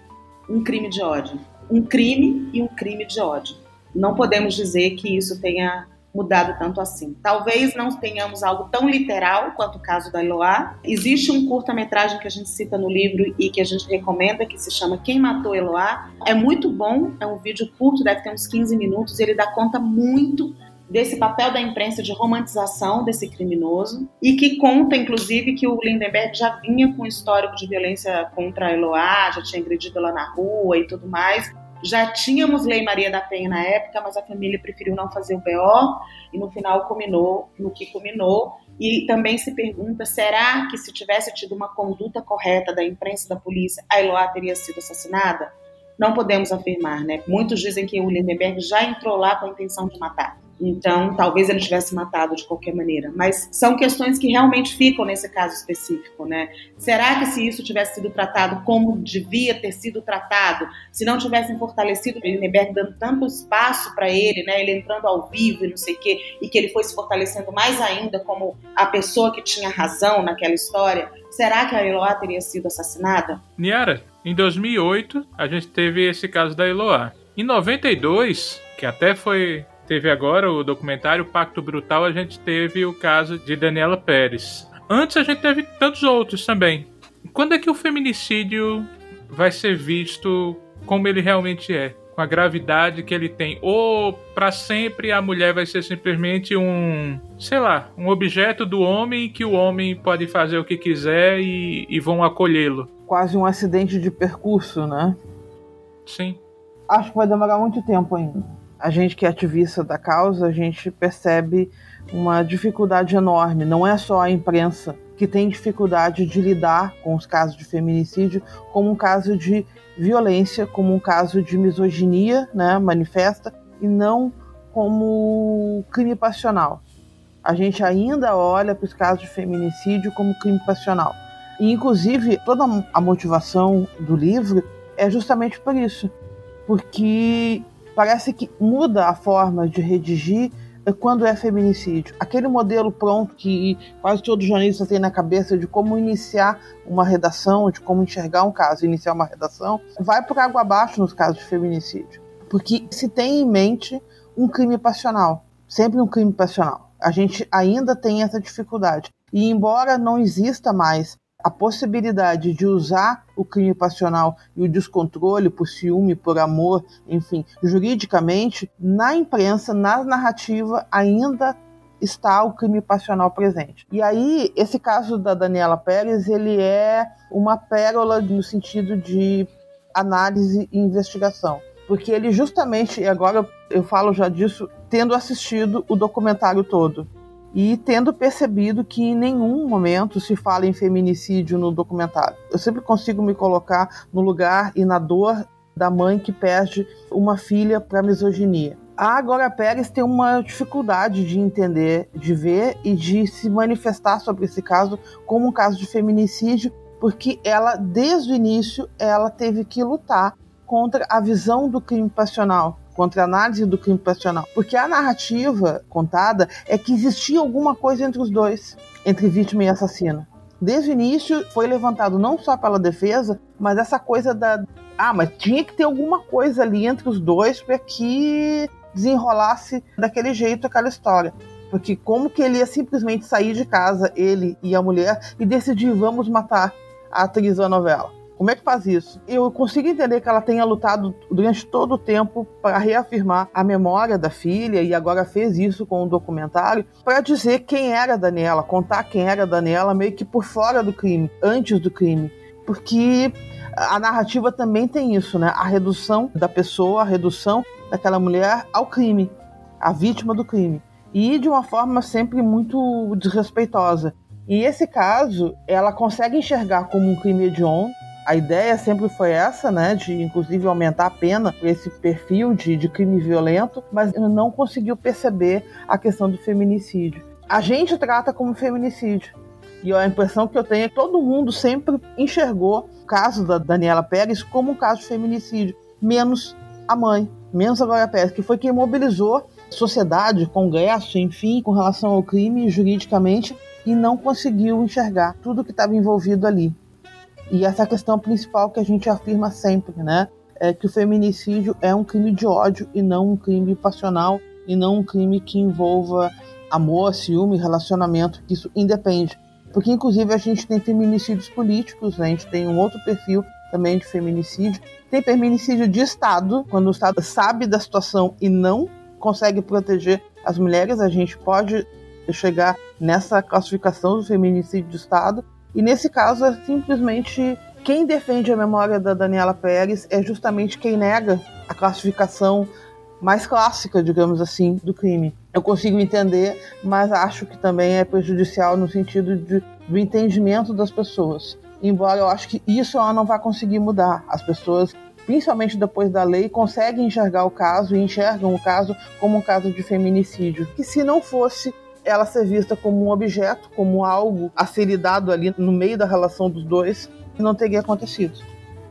um crime de ódio. Um crime e um crime de ódio. Não podemos dizer que isso tenha mudado tanto assim. Talvez não tenhamos algo tão literal quanto o caso da Eloá. Existe um curta-metragem que a gente cita no livro e que a gente recomenda, que se chama Quem Matou Eloá. É muito bom, é um vídeo curto, deve ter uns 15 minutos, ele dá conta muito desse papel da imprensa de romantização desse criminoso e que conta, inclusive, que o Lindenberg já vinha com histórico de violência contra a Eloá, já tinha agredido ela na rua e tudo mais. Já tínhamos Lei Maria da Penha na época, mas a família preferiu não fazer o BO e no final culminou no que culminou. E também se pergunta: será que se tivesse tido uma conduta correta da imprensa da polícia, a Eloá teria sido assassinada? Não podemos afirmar, né? Muitos dizem que o Lindenberg já entrou lá com a intenção de matar. Então, talvez ele tivesse matado de qualquer maneira. Mas são questões que realmente ficam nesse caso específico, né? Será que se isso tivesse sido tratado como devia ter sido tratado, se não tivessem fortalecido o Lindenberg dando tanto espaço para ele, né? Ele entrando ao vivo e não sei o quê, e que ele foi se fortalecendo mais ainda como a pessoa que tinha razão naquela história, será que a Eloá teria sido assassinada? Niara, em 2008 a gente teve esse caso da Eloá. Em 92, que até foi teve agora o documentário Pacto Brutal, a gente teve o caso de Daniela Pérez. Antes a gente teve tantos outros também. Quando é que o feminicídio vai ser visto como ele realmente é? Com a gravidade que ele tem? Ou para sempre a mulher vai ser simplesmente um, sei lá, um objeto do homem que o homem pode fazer o que quiser e, e vão acolhê-lo? Quase um acidente de percurso, né? Sim. Acho que vai demorar muito tempo ainda a gente que é ativista da causa, a gente percebe uma dificuldade enorme. Não é só a imprensa que tem dificuldade de lidar com os casos de feminicídio como um caso de violência, como um caso de misoginia né, manifesta, e não como crime passional. A gente ainda olha para os casos de feminicídio como crime passional. E, inclusive, toda a motivação do livro é justamente por isso. Porque parece que muda a forma de redigir quando é feminicídio. Aquele modelo pronto que quase todo jornalista tem na cabeça de como iniciar uma redação, de como enxergar um caso, iniciar uma redação, vai por água abaixo nos casos de feminicídio. Porque se tem em mente um crime passional, sempre um crime passional. A gente ainda tem essa dificuldade. E embora não exista mais a possibilidade de usar o crime passional e o descontrole por ciúme, por amor, enfim, juridicamente, na imprensa, na narrativa, ainda está o crime passional presente. E aí, esse caso da Daniela Pérez, ele é uma pérola no sentido de análise e investigação. Porque ele justamente, e agora eu falo já disso, tendo assistido o documentário todo, e tendo percebido que em nenhum momento se fala em feminicídio no documentário. Eu sempre consigo me colocar no lugar e na dor da mãe que perde uma filha para misoginia. A Glória Pérez tem uma dificuldade de entender, de ver e de se manifestar sobre esse caso como um caso de feminicídio, porque ela, desde o início, ela teve que lutar contra a visão do crime passional, contra a análise do crime passional. Porque a narrativa contada é que existia alguma coisa entre os dois, entre vítima e assassino. Desde o início foi levantado não só pela defesa, mas essa coisa da. Ah, mas tinha que ter alguma coisa ali entre os dois para que desenrolasse daquele jeito aquela história. Porque como que ele ia simplesmente sair de casa, ele e a mulher, e decidir vamos matar a atriz da novela? Como é que faz isso? Eu consigo entender que ela tenha lutado durante todo o tempo para reafirmar a memória da filha e agora fez isso com o um documentário para dizer quem era Daniela, contar quem era Daniela meio que por fora do crime, antes do crime. Porque a narrativa também tem isso, né? A redução da pessoa, a redução daquela mulher ao crime, à vítima do crime. E de uma forma sempre muito desrespeitosa. E esse caso, ela consegue enxergar como um crime hediondo, a ideia sempre foi essa, né, de inclusive aumentar a pena esse perfil de, de crime violento, mas não conseguiu perceber a questão do feminicídio. A gente trata como feminicídio. E a impressão que eu tenho é que todo mundo sempre enxergou o caso da Daniela Pérez como um caso de feminicídio, menos a mãe, menos a Glória Pérez, que foi quem mobilizou sociedade, congresso, enfim, com relação ao crime juridicamente e não conseguiu enxergar tudo que estava envolvido ali. E essa questão principal que a gente afirma sempre, né? É que o feminicídio é um crime de ódio e não um crime passional e não um crime que envolva amor, ciúme, relacionamento, que isso independe. Porque, inclusive, a gente tem feminicídios políticos, né? a gente tem um outro perfil também de feminicídio. Tem feminicídio de Estado, quando o Estado sabe da situação e não consegue proteger as mulheres, a gente pode chegar nessa classificação do feminicídio de Estado. E nesse caso é simplesmente quem defende a memória da Daniela Pérez é justamente quem nega a classificação mais clássica, digamos assim, do crime. Eu consigo entender, mas acho que também é prejudicial no sentido de, do entendimento das pessoas. Embora eu acho que isso ela não vai conseguir mudar. As pessoas, principalmente depois da lei, conseguem enxergar o caso e enxergam o caso como um caso de feminicídio. Que se não fosse ela ser vista como um objeto, como algo a ser lidado ali no meio da relação dos dois, não teria acontecido.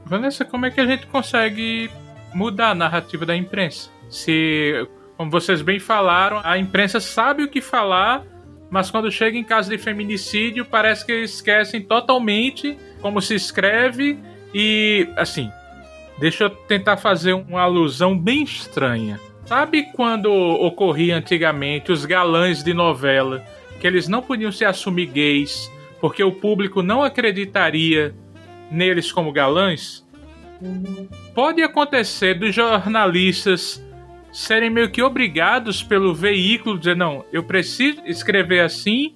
Vanessa, como é que a gente consegue mudar a narrativa da imprensa? Se, como vocês bem falaram, a imprensa sabe o que falar, mas quando chega em caso de feminicídio, parece que esquecem totalmente como se escreve e, assim, deixa eu tentar fazer uma alusão bem estranha. Sabe quando ocorria antigamente os galãs de novela, que eles não podiam se assumir gays porque o público não acreditaria neles como galãs? Pode acontecer dos jornalistas serem meio que obrigados pelo veículo dizer não, eu preciso escrever assim,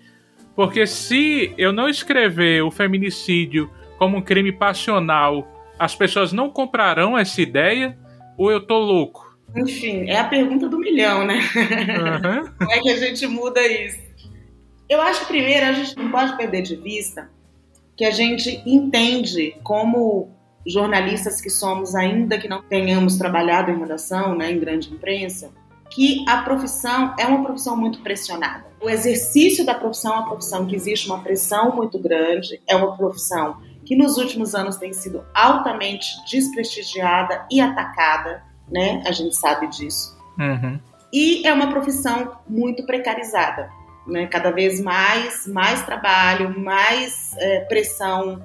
porque se eu não escrever o feminicídio como um crime passional, as pessoas não comprarão essa ideia, ou eu tô louco? Enfim, é a pergunta do milhão, né? Uhum. Como é que a gente muda isso? Eu acho que primeiro a gente não pode perder de vista que a gente entende como jornalistas que somos, ainda que não tenhamos trabalhado em redação, né, em grande imprensa, que a profissão é uma profissão muito pressionada. O exercício da profissão é uma profissão que existe uma pressão muito grande, é uma profissão que nos últimos anos tem sido altamente desprestigiada e atacada né? A gente sabe disso. Uhum. E é uma profissão muito precarizada, né? Cada vez mais, mais trabalho, mais é, pressão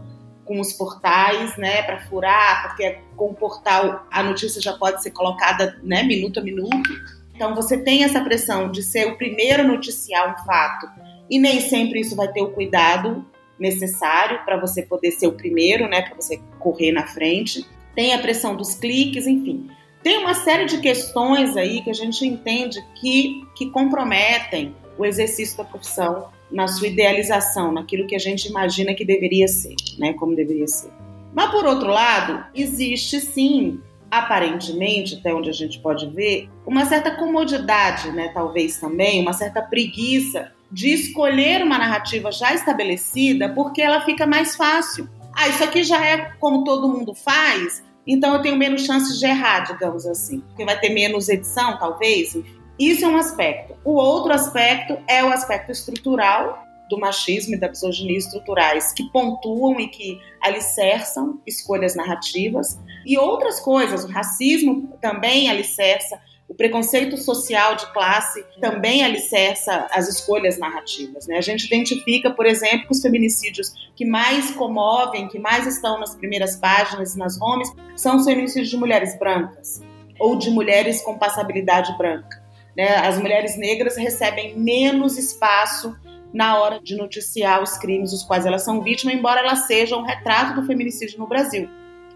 com os portais, né, para furar, porque com o portal a notícia já pode ser colocada, né, minuto a minuto. Então você tem essa pressão de ser o primeiro a noticiar um fato e nem sempre isso vai ter o cuidado necessário para você poder ser o primeiro, né, para você correr na frente. Tem a pressão dos cliques, enfim. Tem uma série de questões aí que a gente entende que, que comprometem o exercício da profissão na sua idealização, naquilo que a gente imagina que deveria ser, né, como deveria ser. Mas por outro lado, existe sim, aparentemente, até onde a gente pode ver, uma certa comodidade, né, talvez também, uma certa preguiça de escolher uma narrativa já estabelecida, porque ela fica mais fácil. Ah, isso aqui já é como todo mundo faz, então eu tenho menos chances de errar, digamos assim. Porque vai ter menos edição, talvez. Isso é um aspecto. O outro aspecto é o aspecto estrutural do machismo e da misoginia estruturais que pontuam e que alicerçam escolhas narrativas. E outras coisas, o racismo também alicerça o preconceito social de classe também alicerça as escolhas narrativas. Né? A gente identifica, por exemplo, que os feminicídios que mais comovem, que mais estão nas primeiras páginas nas homes, são os feminicídios de mulheres brancas ou de mulheres com passabilidade branca. Né? As mulheres negras recebem menos espaço na hora de noticiar os crimes dos quais elas são vítimas, embora elas sejam um retrato do feminicídio no Brasil.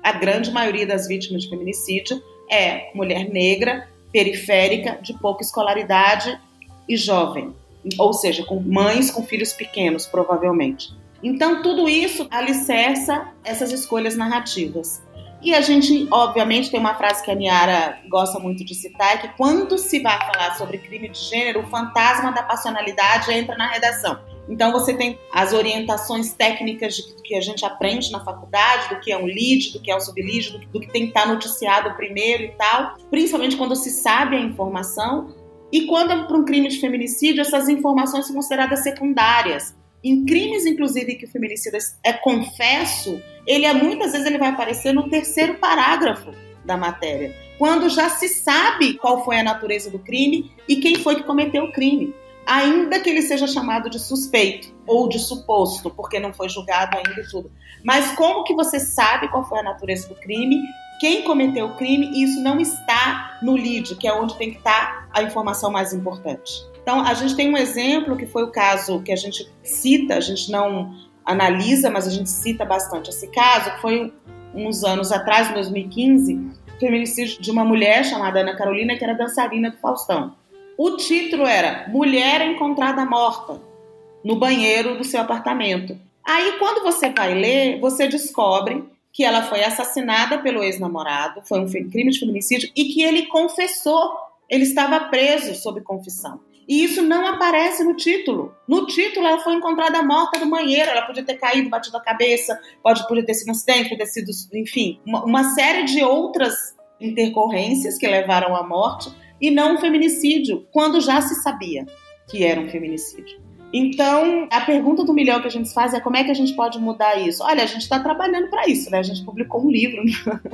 A grande maioria das vítimas de feminicídio é mulher negra, periférica, de pouca escolaridade e jovem, ou seja, com mães com filhos pequenos, provavelmente. Então, tudo isso alicerça essas escolhas narrativas. E a gente, obviamente, tem uma frase que a Niara gosta muito de citar, é que quando se vai falar sobre crime de gênero, o fantasma da passionalidade entra na redação. Então você tem as orientações técnicas de, que a gente aprende na faculdade, do que é um lead, do que é um sublead, do, do que tem que estar noticiado primeiro e tal, principalmente quando se sabe a informação. E quando é para um crime de feminicídio, essas informações são consideradas secundárias. Em crimes, inclusive, que o feminicídio é confesso, ele é, muitas vezes ele vai aparecer no terceiro parágrafo da matéria, quando já se sabe qual foi a natureza do crime e quem foi que cometeu o crime ainda que ele seja chamado de suspeito ou de suposto, porque não foi julgado ainda e tudo. Mas como que você sabe qual foi a natureza do crime, quem cometeu o crime, e isso não está no lead, que é onde tem que estar a informação mais importante. Então, a gente tem um exemplo que foi o caso que a gente cita, a gente não analisa, mas a gente cita bastante esse caso, que foi uns anos atrás, em 2015, feminicídio de uma mulher chamada Ana Carolina, que era dançarina do Faustão. O título era Mulher encontrada morta no banheiro do seu apartamento. Aí, quando você vai ler, você descobre que ela foi assassinada pelo ex-namorado, foi um crime de feminicídio, e que ele confessou, ele estava preso sob confissão. E isso não aparece no título. No título, ela foi encontrada morta no banheiro, ela podia ter caído, batido a cabeça, pode podia ter sido um acidente, podia ter sido, enfim, uma, uma série de outras intercorrências que levaram à morte, e não um feminicídio, quando já se sabia que era um feminicídio. Então, a pergunta do milhão que a gente faz é como é que a gente pode mudar isso? Olha, a gente está trabalhando para isso, né? A gente publicou um livro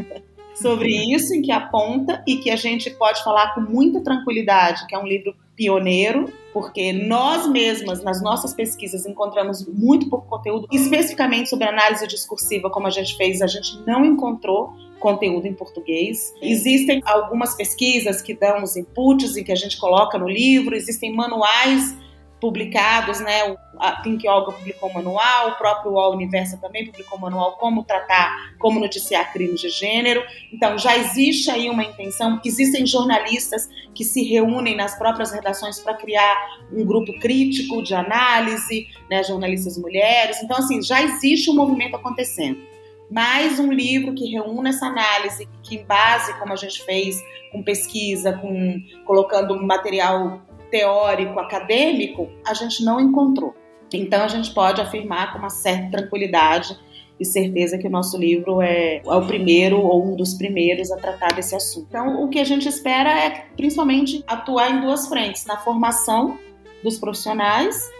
sobre isso, em que aponta e que a gente pode falar com muita tranquilidade, que é um livro pioneiro, porque nós mesmas, nas nossas pesquisas, encontramos muito pouco conteúdo, especificamente sobre análise discursiva, como a gente fez, a gente não encontrou conteúdo em português. Existem algumas pesquisas que dão os inputs e que a gente coloca no livro, existem manuais publicados, né? A Think Yoga publicou um manual, o próprio UOL Universo também publicou um manual como tratar, como noticiar crimes de gênero. Então já existe aí uma intenção, existem jornalistas que se reúnem nas próprias redações para criar um grupo crítico de análise, né, jornalistas mulheres. Então assim, já existe um movimento acontecendo mais um livro que reúna essa análise, que em base, como a gente fez, com pesquisa, com colocando material teórico, acadêmico, a gente não encontrou. Então a gente pode afirmar com uma certa tranquilidade e certeza que o nosso livro é, é, o primeiro ou um dos primeiros a tratar desse assunto. Então, o que a gente espera é principalmente atuar em duas frentes: na formação dos profissionais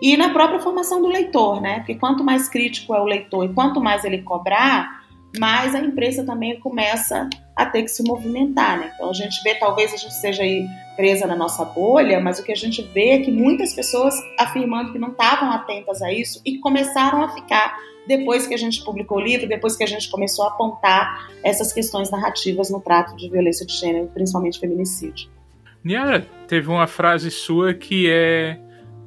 e na própria formação do leitor, né? Porque quanto mais crítico é o leitor e quanto mais ele cobrar, mais a imprensa também começa a ter que se movimentar, né? Então a gente vê, talvez a gente seja aí presa na nossa bolha, mas o que a gente vê é que muitas pessoas afirmando que não estavam atentas a isso e começaram a ficar depois que a gente publicou o livro, depois que a gente começou a apontar essas questões narrativas no trato de violência de gênero, principalmente feminicídio. Niara, teve uma frase sua que é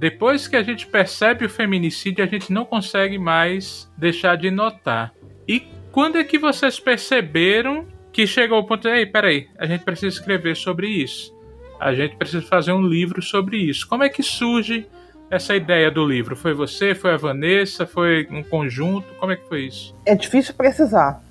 depois que a gente percebe o feminicídio, a gente não consegue mais deixar de notar. E quando é que vocês perceberam que chegou o ponto de, ei, peraí, a gente precisa escrever sobre isso. A gente precisa fazer um livro sobre isso. Como é que surge essa ideia do livro? Foi você? Foi a Vanessa? Foi um conjunto? Como é que foi isso? É difícil precisar,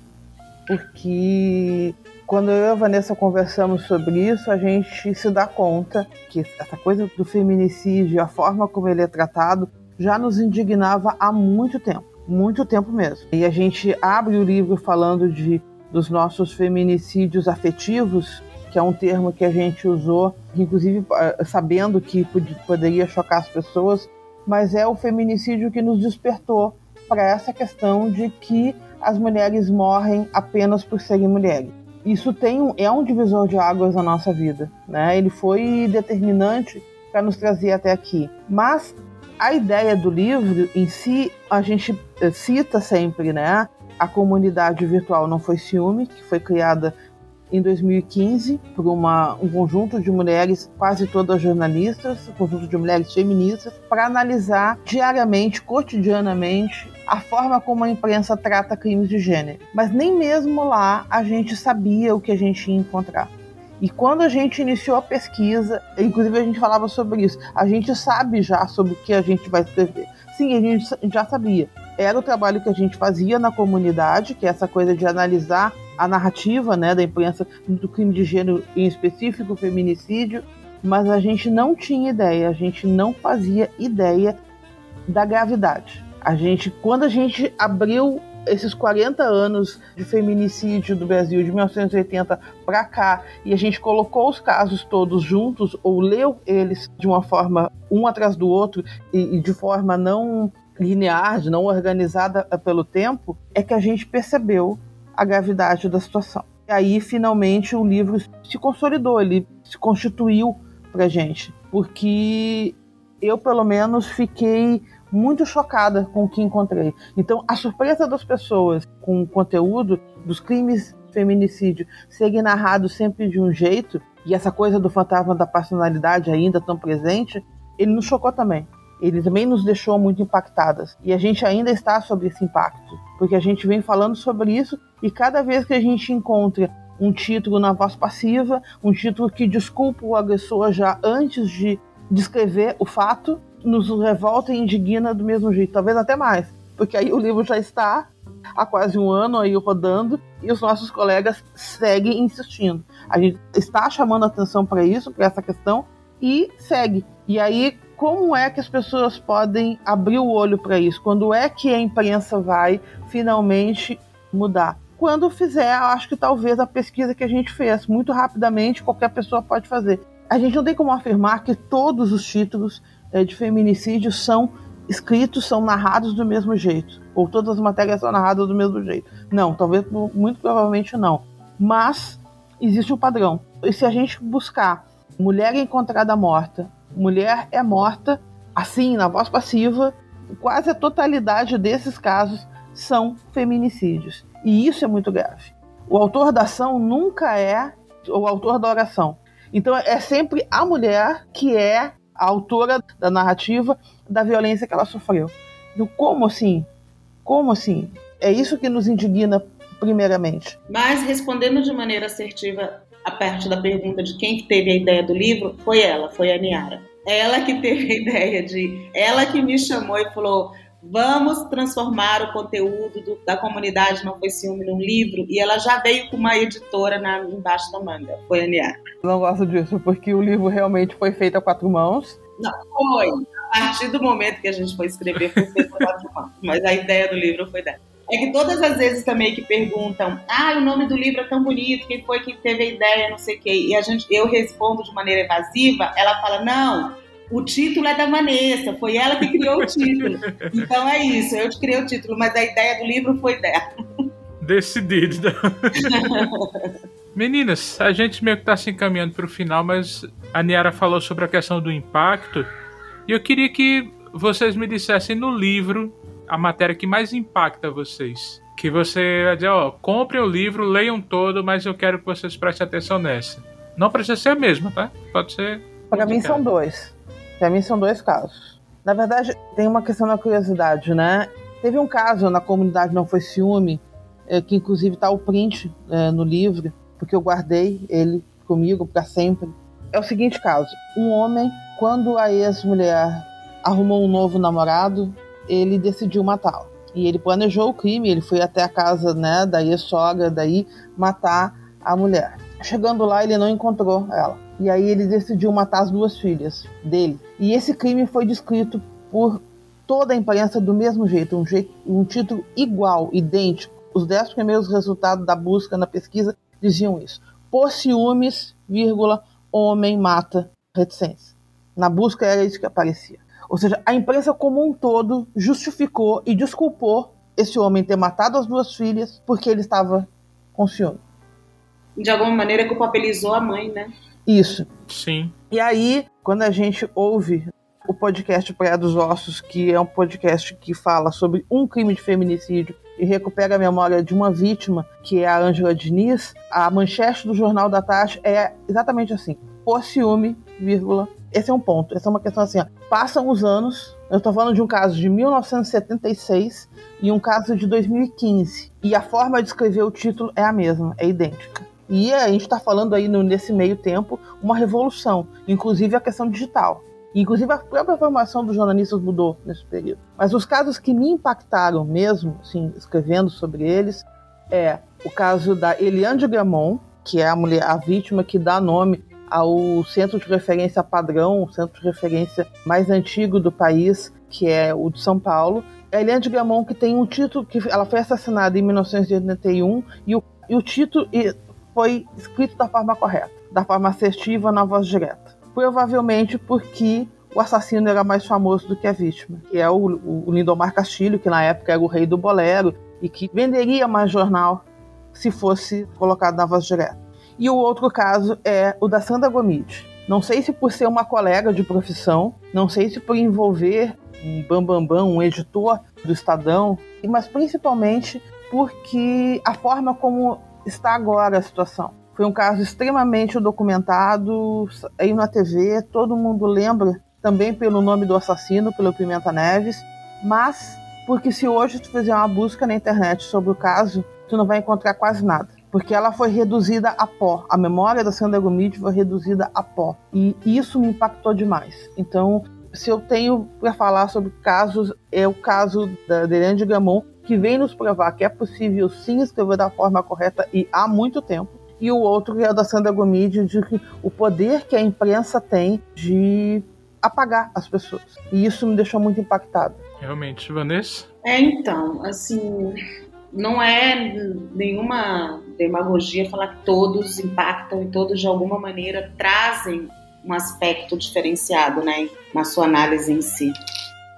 porque quando eu e a Vanessa conversamos sobre isso, a gente se dá conta que essa coisa do feminicídio, a forma como ele é tratado, já nos indignava há muito tempo, muito tempo mesmo. E a gente abre o livro falando de dos nossos feminicídios afetivos, que é um termo que a gente usou, inclusive eh, sabendo que poderia chocar as pessoas, mas é o feminicídio que nos despertou para essa questão de que as mulheres morrem apenas por serem mulheres. Isso tem um, é um divisor de águas na nossa vida, né? Ele foi determinante para nos trazer até aqui. Mas a ideia do livro em si, a gente eh, cita sempre, né? A comunidade virtual não foi ciúme, que foi criada em 2015 por uma, um conjunto de mulheres, quase todas jornalistas, um conjunto de mulheres feministas, para analisar diariamente, cotidianamente, a forma como a imprensa trata crimes de gênero. Mas nem mesmo lá a gente sabia o que a gente ia encontrar. E quando a gente iniciou a pesquisa, inclusive a gente falava sobre isso, a gente sabe já sobre o que a gente vai escrever. Sim, a gente já sabia. Era o trabalho que a gente fazia na comunidade, que é essa coisa de analisar a narrativa né, da imprensa do crime de gênero, em específico o feminicídio, mas a gente não tinha ideia, a gente não fazia ideia da gravidade. A gente, quando a gente abriu esses 40 anos de feminicídio do Brasil, de 1980 para cá, e a gente colocou os casos todos juntos, ou leu eles de uma forma um atrás do outro, e, e de forma não linear, não organizada pelo tempo, é que a gente percebeu a gravidade da situação. E aí, finalmente, o livro se consolidou, ele se constituiu pra gente. Porque eu, pelo menos, fiquei muito chocada com o que encontrei. Então, a surpresa das pessoas com o conteúdo dos crimes de feminicídio serem narrados sempre de um jeito, e essa coisa do fantasma da personalidade ainda tão presente, ele nos chocou também ele também nos deixou muito impactadas. E a gente ainda está sobre esse impacto, porque a gente vem falando sobre isso e cada vez que a gente encontra um título na voz passiva, um título que desculpa o agressor já antes de descrever o fato, nos revolta e indigna do mesmo jeito, talvez até mais, porque aí o livro já está há quase um ano aí rodando e os nossos colegas seguem insistindo. A gente está chamando atenção para isso, para essa questão e segue. E aí como é que as pessoas podem abrir o olho para isso? Quando é que a imprensa vai finalmente mudar? Quando fizer, acho que talvez a pesquisa que a gente fez, muito rapidamente, qualquer pessoa pode fazer. A gente não tem como afirmar que todos os títulos é, de feminicídio são escritos, são narrados do mesmo jeito, ou todas as matérias são narradas do mesmo jeito. Não, talvez muito provavelmente não. Mas existe um padrão. E se a gente buscar mulher encontrada morta, mulher é morta, assim, na voz passiva, quase a totalidade desses casos são feminicídios. E isso é muito grave. O autor da ação nunca é o autor da oração. Então é sempre a mulher que é a autora da narrativa da violência que ela sofreu. Então, como assim? Como assim? É isso que nos indigna primeiramente. Mas respondendo de maneira assertiva a parte da pergunta de quem teve a ideia do livro, foi ela, foi a Niara. Ela que teve a ideia de. Ela que me chamou e falou: vamos transformar o conteúdo do, da comunidade Não Foi Ciúme num livro. E ela já veio com uma editora na, embaixo da manga. Foi a Niara. Não gosto disso, porque o livro realmente foi feito a quatro mãos. Não, foi. A partir do momento que a gente foi escrever, foi feito a quatro mãos. Mas a ideia do livro foi dela. É que todas as vezes também que perguntam, ah, o nome do livro é tão bonito, quem foi que teve a ideia, não sei o quê, e a gente, eu respondo de maneira evasiva, ela fala, não, o título é da Vanessa, foi ela que criou o título. Então é isso, eu te criei o título, mas a ideia do livro foi dela. Decidido. Meninas, a gente meio que está se encaminhando para o final, mas a Niara falou sobre a questão do impacto, e eu queria que vocês me dissessem no livro a matéria que mais impacta vocês? Que você vai dizer, ó, comprem o livro, leiam todo, mas eu quero que vocês prestem atenção nessa. Não precisa ser a mesma, tá? Pode ser. Para mim são dois. Para mim são dois casos. Na verdade, tem uma questão da curiosidade, né? Teve um caso na comunidade Não Foi Ciúme, é, que inclusive está o print é, no livro, porque eu guardei ele comigo para sempre. É o seguinte caso: um homem, quando a ex-mulher arrumou um novo namorado, ele decidiu matá-la. E ele planejou o crime, ele foi até a casa né, da ex-sogra, daí matar a mulher. Chegando lá, ele não encontrou ela. E aí ele decidiu matar as duas filhas dele. E esse crime foi descrito por toda a imprensa do mesmo jeito, um, jeito, um título igual, idêntico. Os dez primeiros resultados da busca na pesquisa diziam isso. Por ciúmes, vírgula, homem mata reticência. Na busca era isso que aparecia. Ou seja, a imprensa como um todo justificou e desculpou esse homem ter matado as duas filhas porque ele estava com ciúme. De alguma maneira culpabilizou a mãe, né? Isso. Sim. E aí, quando a gente ouve o podcast Praia dos Ossos, que é um podcast que fala sobre um crime de feminicídio e recupera a memória de uma vítima, que é a Ângela Diniz, a manchete do Jornal da Tarde é exatamente assim: por ciúme, vírgula. Esse é um ponto. Essa é uma questão assim: ó, passam os anos. Eu estou falando de um caso de 1976 e um caso de 2015. E a forma de escrever o título é a mesma, é idêntica. E a gente está falando aí no, nesse meio tempo uma revolução, inclusive a questão digital. Inclusive a própria formação dos jornalistas mudou nesse período. Mas os casos que me impactaram mesmo, assim, escrevendo sobre eles, é o caso da Eliane de Gramont, que é a mulher, a vítima que dá nome ao centro de referência padrão, o centro de referência mais antigo do país, que é o de São Paulo. A Eliane de Gramont que tem um título que ela foi assassinada em 1981 e o, e o título foi escrito da forma correta, da forma assertiva na voz direta. Provavelmente porque o assassino era mais famoso do que a vítima, que é o, o Lindomar Castilho, que na época era o rei do bolero e que venderia mais jornal se fosse colocado na voz direta. E o outro caso é o da Sandra Gomide. Não sei se por ser uma colega de profissão, não sei se por envolver um bambambam, bam, bam, um editor do Estadão, mas principalmente porque a forma como está agora a situação. Foi um caso extremamente documentado, aí na TV, todo mundo lembra também pelo nome do assassino, pelo Pimenta Neves, mas porque se hoje tu fizer uma busca na internet sobre o caso, tu não vai encontrar quase nada. Porque ela foi reduzida a pó. A memória da Sandra Gomide foi reduzida a pó. E isso me impactou demais. Então, se eu tenho para falar sobre casos, é o caso da Deliane de Gamon, que vem nos provar que é possível sim escrever da forma correta e há muito tempo. E o outro é o da Sandra Gomide, de que o poder que a imprensa tem de apagar as pessoas. E isso me deixou muito impactada. Realmente, Vanessa? É, então, assim, não é nenhuma demagogia falar que todos impactam e todos de alguma maneira trazem um aspecto diferenciado, né, na sua análise em si.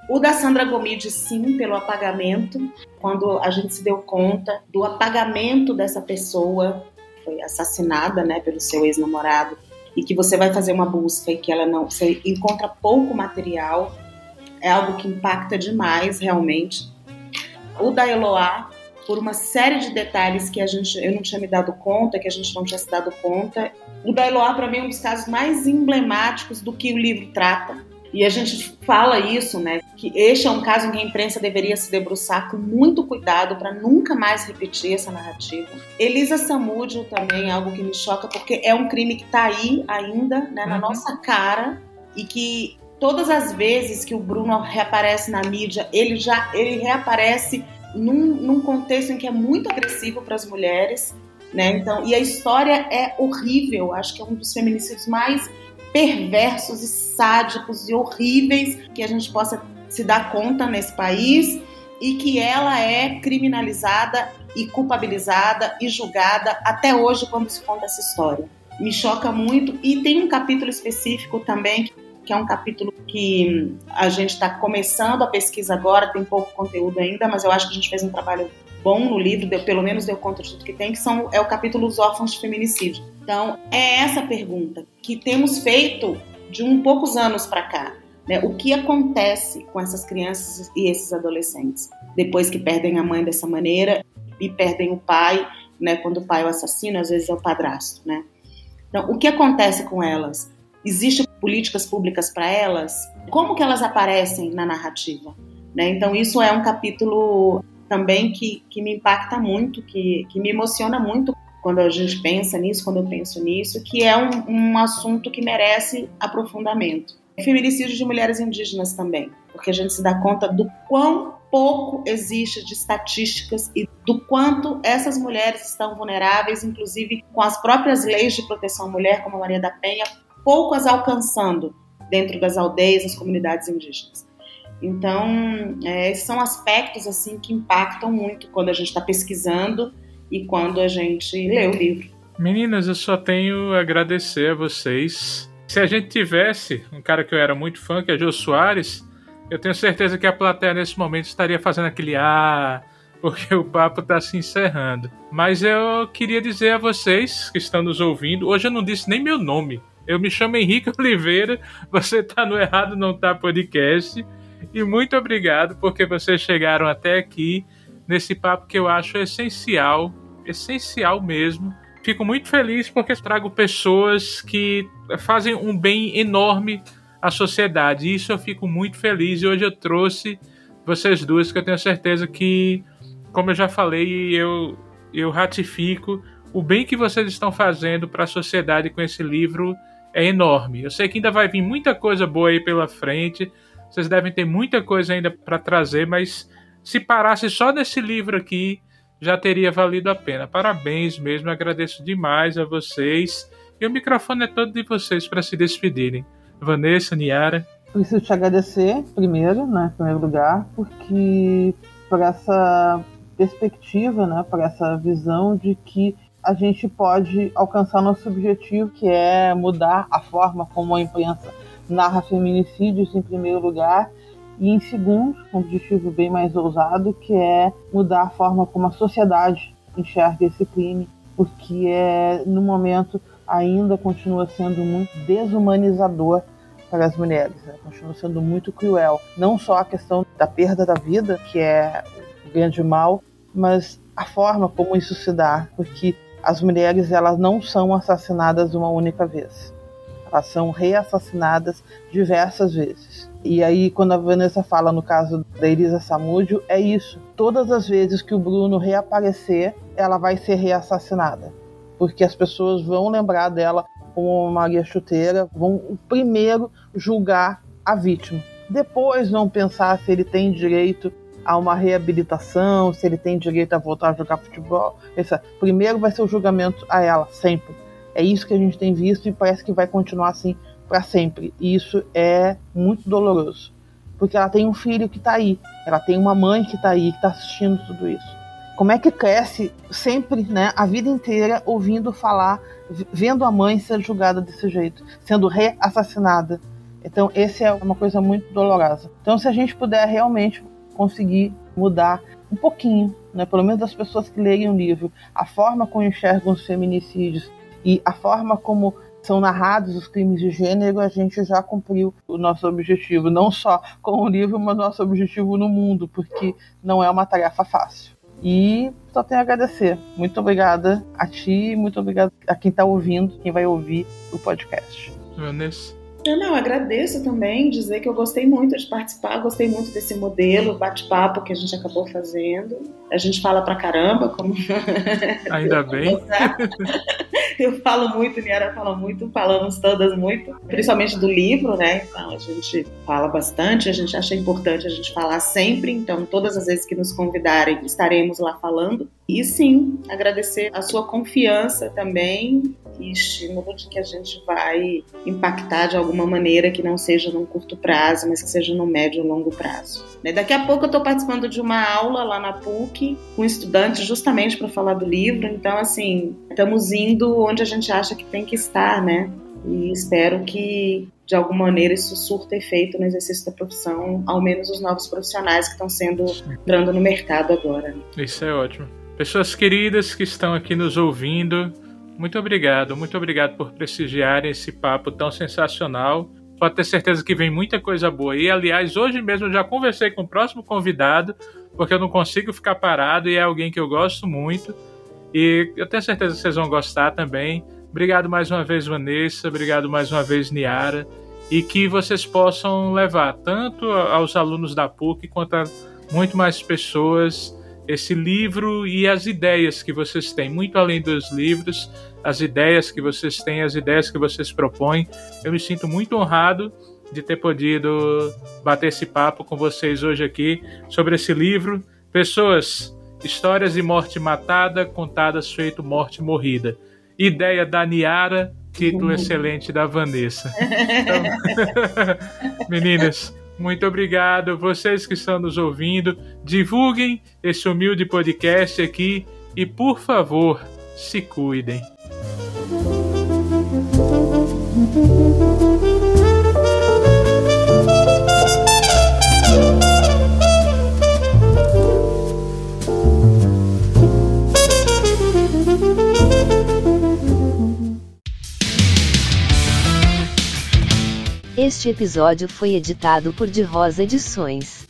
O da Sandra Gomide, sim, pelo apagamento, quando a gente se deu conta do apagamento dessa pessoa, foi assassinada, né, pelo seu ex-namorado, e que você vai fazer uma busca e que ela não, você encontra pouco material, é algo que impacta demais, realmente. O da Eloá, por uma série de detalhes que a gente, eu não tinha me dado conta, que a gente não tinha se dado conta. O da Eloá, para mim, é um dos casos mais emblemáticos do que o livro trata. E a gente fala isso, né? Que este é um caso em que a imprensa deveria se debruçar com muito cuidado para nunca mais repetir essa narrativa. Elisa Samúdio também é algo que me choca, porque é um crime que está aí ainda, né, na uhum. nossa cara, e que todas as vezes que o Bruno reaparece na mídia, ele já ele reaparece num, num contexto em que é muito agressivo para as mulheres, né? Então, e a história é horrível. Acho que é um dos feminicídios mais perversos e sádicos e horríveis que a gente possa se dar conta nesse país e que ela é criminalizada e culpabilizada e julgada até hoje quando se conta essa história. Me choca muito e tem um capítulo específico também que é um capítulo que a gente está começando a pesquisa agora, tem pouco conteúdo ainda, mas eu acho que a gente fez um trabalho bom no livro, deu, pelo menos deu conta de tudo que tem, que são, é o capítulo Os Órfãos de Feminicídio. Então, é essa pergunta que temos feito de um poucos anos para cá. Né? O que acontece com essas crianças e esses adolescentes depois que perdem a mãe dessa maneira e perdem o pai, né? quando o pai é o assassino, às vezes é o padrasto. Né? Então, o que acontece com elas? Existem políticas públicas para elas? Como que elas aparecem na narrativa? Né? Então, isso é um capítulo também que, que me impacta muito, que, que me emociona muito quando a gente pensa nisso, quando eu penso nisso, que é um, um assunto que merece aprofundamento. Feminicídio de mulheres indígenas também, porque a gente se dá conta do quão pouco existe de estatísticas e do quanto essas mulheres estão vulneráveis, inclusive com as próprias leis de proteção à mulher, como a Maria da Penha, pouco as alcançando dentro das aldeias, das comunidades indígenas. Então, é, são aspectos assim que impactam muito quando a gente está pesquisando e quando a gente lê o livro. Meninas, eu só tenho a agradecer a vocês. Se a gente tivesse um cara que eu era muito fã, que é Jô Soares, eu tenho certeza que a plateia nesse momento estaria fazendo aquele ah, porque o papo está se encerrando. Mas eu queria dizer a vocês que estão nos ouvindo, hoje eu não disse nem meu nome. Eu me chamo Henrique Oliveira, você está no Errado Não Tá Podcast. E muito obrigado porque vocês chegaram até aqui nesse papo que eu acho essencial, essencial mesmo. Fico muito feliz porque trago pessoas que fazem um bem enorme a sociedade. Isso eu fico muito feliz e hoje eu trouxe vocês duas que eu tenho certeza que, como eu já falei, eu, eu ratifico o bem que vocês estão fazendo para a sociedade com esse livro é enorme. Eu sei que ainda vai vir muita coisa boa aí pela frente. Vocês devem ter muita coisa ainda para trazer, mas se parasse só nesse livro aqui, já teria valido a pena. Parabéns mesmo, agradeço demais a vocês. E o microfone é todo de vocês para se despedirem. Vanessa, Niara. Preciso te agradecer, primeiro, né, em primeiro lugar, porque por essa perspectiva, né, por essa visão de que a gente pode alcançar nosso objetivo, que é mudar a forma como a imprensa narra feminicídios, em primeiro lugar, e em segundo, um objetivo bem mais ousado, que é mudar a forma como a sociedade enxerga esse crime, porque é no momento ainda continua sendo muito desumanizador para as mulheres, né? continua sendo muito cruel. Não só a questão da perda da vida, que é o grande mal, mas a forma como isso se dá, porque as mulheres elas não são assassinadas uma única vez. São reassassinadas diversas vezes. E aí, quando a Vanessa fala no caso da Elisa Samúdio, é isso. Todas as vezes que o Bruno reaparecer, ela vai ser reassassinada. Porque as pessoas vão lembrar dela como Maria Chuteira, vão primeiro julgar a vítima. Depois vão pensar se ele tem direito a uma reabilitação, se ele tem direito a voltar a jogar futebol. Essa, primeiro vai ser o julgamento a ela, sempre. É isso que a gente tem visto e parece que vai continuar assim para sempre. E isso é muito doloroso. Porque ela tem um filho que está aí, ela tem uma mãe que está aí, que está assistindo tudo isso. Como é que cresce sempre, né, a vida inteira ouvindo falar vendo a mãe ser julgada desse jeito, sendo reassassinada. Então, esse é uma coisa muito dolorosa. Então, se a gente puder realmente conseguir mudar um pouquinho, né, pelo menos as pessoas que lerem o livro, a forma como enxergam os feminicídios e a forma como são narrados os crimes de gênero, a gente já cumpriu o nosso objetivo, não só com o livro, mas nosso objetivo no mundo, porque não é uma tarefa fácil. E só tenho a agradecer. Muito obrigada a ti, muito obrigada a quem está ouvindo, quem vai ouvir o podcast. Vanessa. Eu não, agradeço também, dizer que eu gostei muito de participar, gostei muito desse modelo, bate-papo que a gente acabou fazendo. A gente fala pra caramba, como. Ainda bem. Eu falo muito, Niara fala muito, falamos todas muito, principalmente do livro, né? Então a gente fala bastante, a gente acha importante a gente falar sempre, então todas as vezes que nos convidarem estaremos lá falando. E sim, agradecer a sua confiança também e estímulo de que a gente vai impactar de alguma maneira que não seja num curto prazo, mas que seja no médio e longo prazo. Né, daqui a pouco eu estou participando de uma aula lá na PUC com estudantes justamente para falar do livro, então assim, estamos indo onde a gente acha que tem que estar, né? E espero que de alguma maneira isso surta efeito no exercício da profissão, ao menos os novos profissionais que estão sendo entrando no mercado agora. Isso é ótimo. Pessoas queridas que estão aqui nos ouvindo, muito obrigado, muito obrigado por prestigiarem esse papo tão sensacional. Pode ter certeza que vem muita coisa boa aí. Aliás, hoje mesmo eu já conversei com o próximo convidado, porque eu não consigo ficar parado e é alguém que eu gosto muito. E eu tenho certeza que vocês vão gostar também. Obrigado mais uma vez, Vanessa. Obrigado mais uma vez, Niara. E que vocês possam levar tanto aos alunos da PUC quanto a muito mais pessoas esse livro e as ideias que vocês têm, muito além dos livros, as ideias que vocês têm, as ideias que vocês propõem. Eu me sinto muito honrado de ter podido bater esse papo com vocês hoje aqui sobre esse livro. Pessoas, histórias de morte matada, contadas feito morte morrida. Ideia da Niara, título uhum. excelente da Vanessa. Então, meninas, muito obrigado. Vocês que estão nos ouvindo, divulguem esse humilde podcast aqui e, por favor, se cuidem. Este episódio foi editado por De Rosa Edições.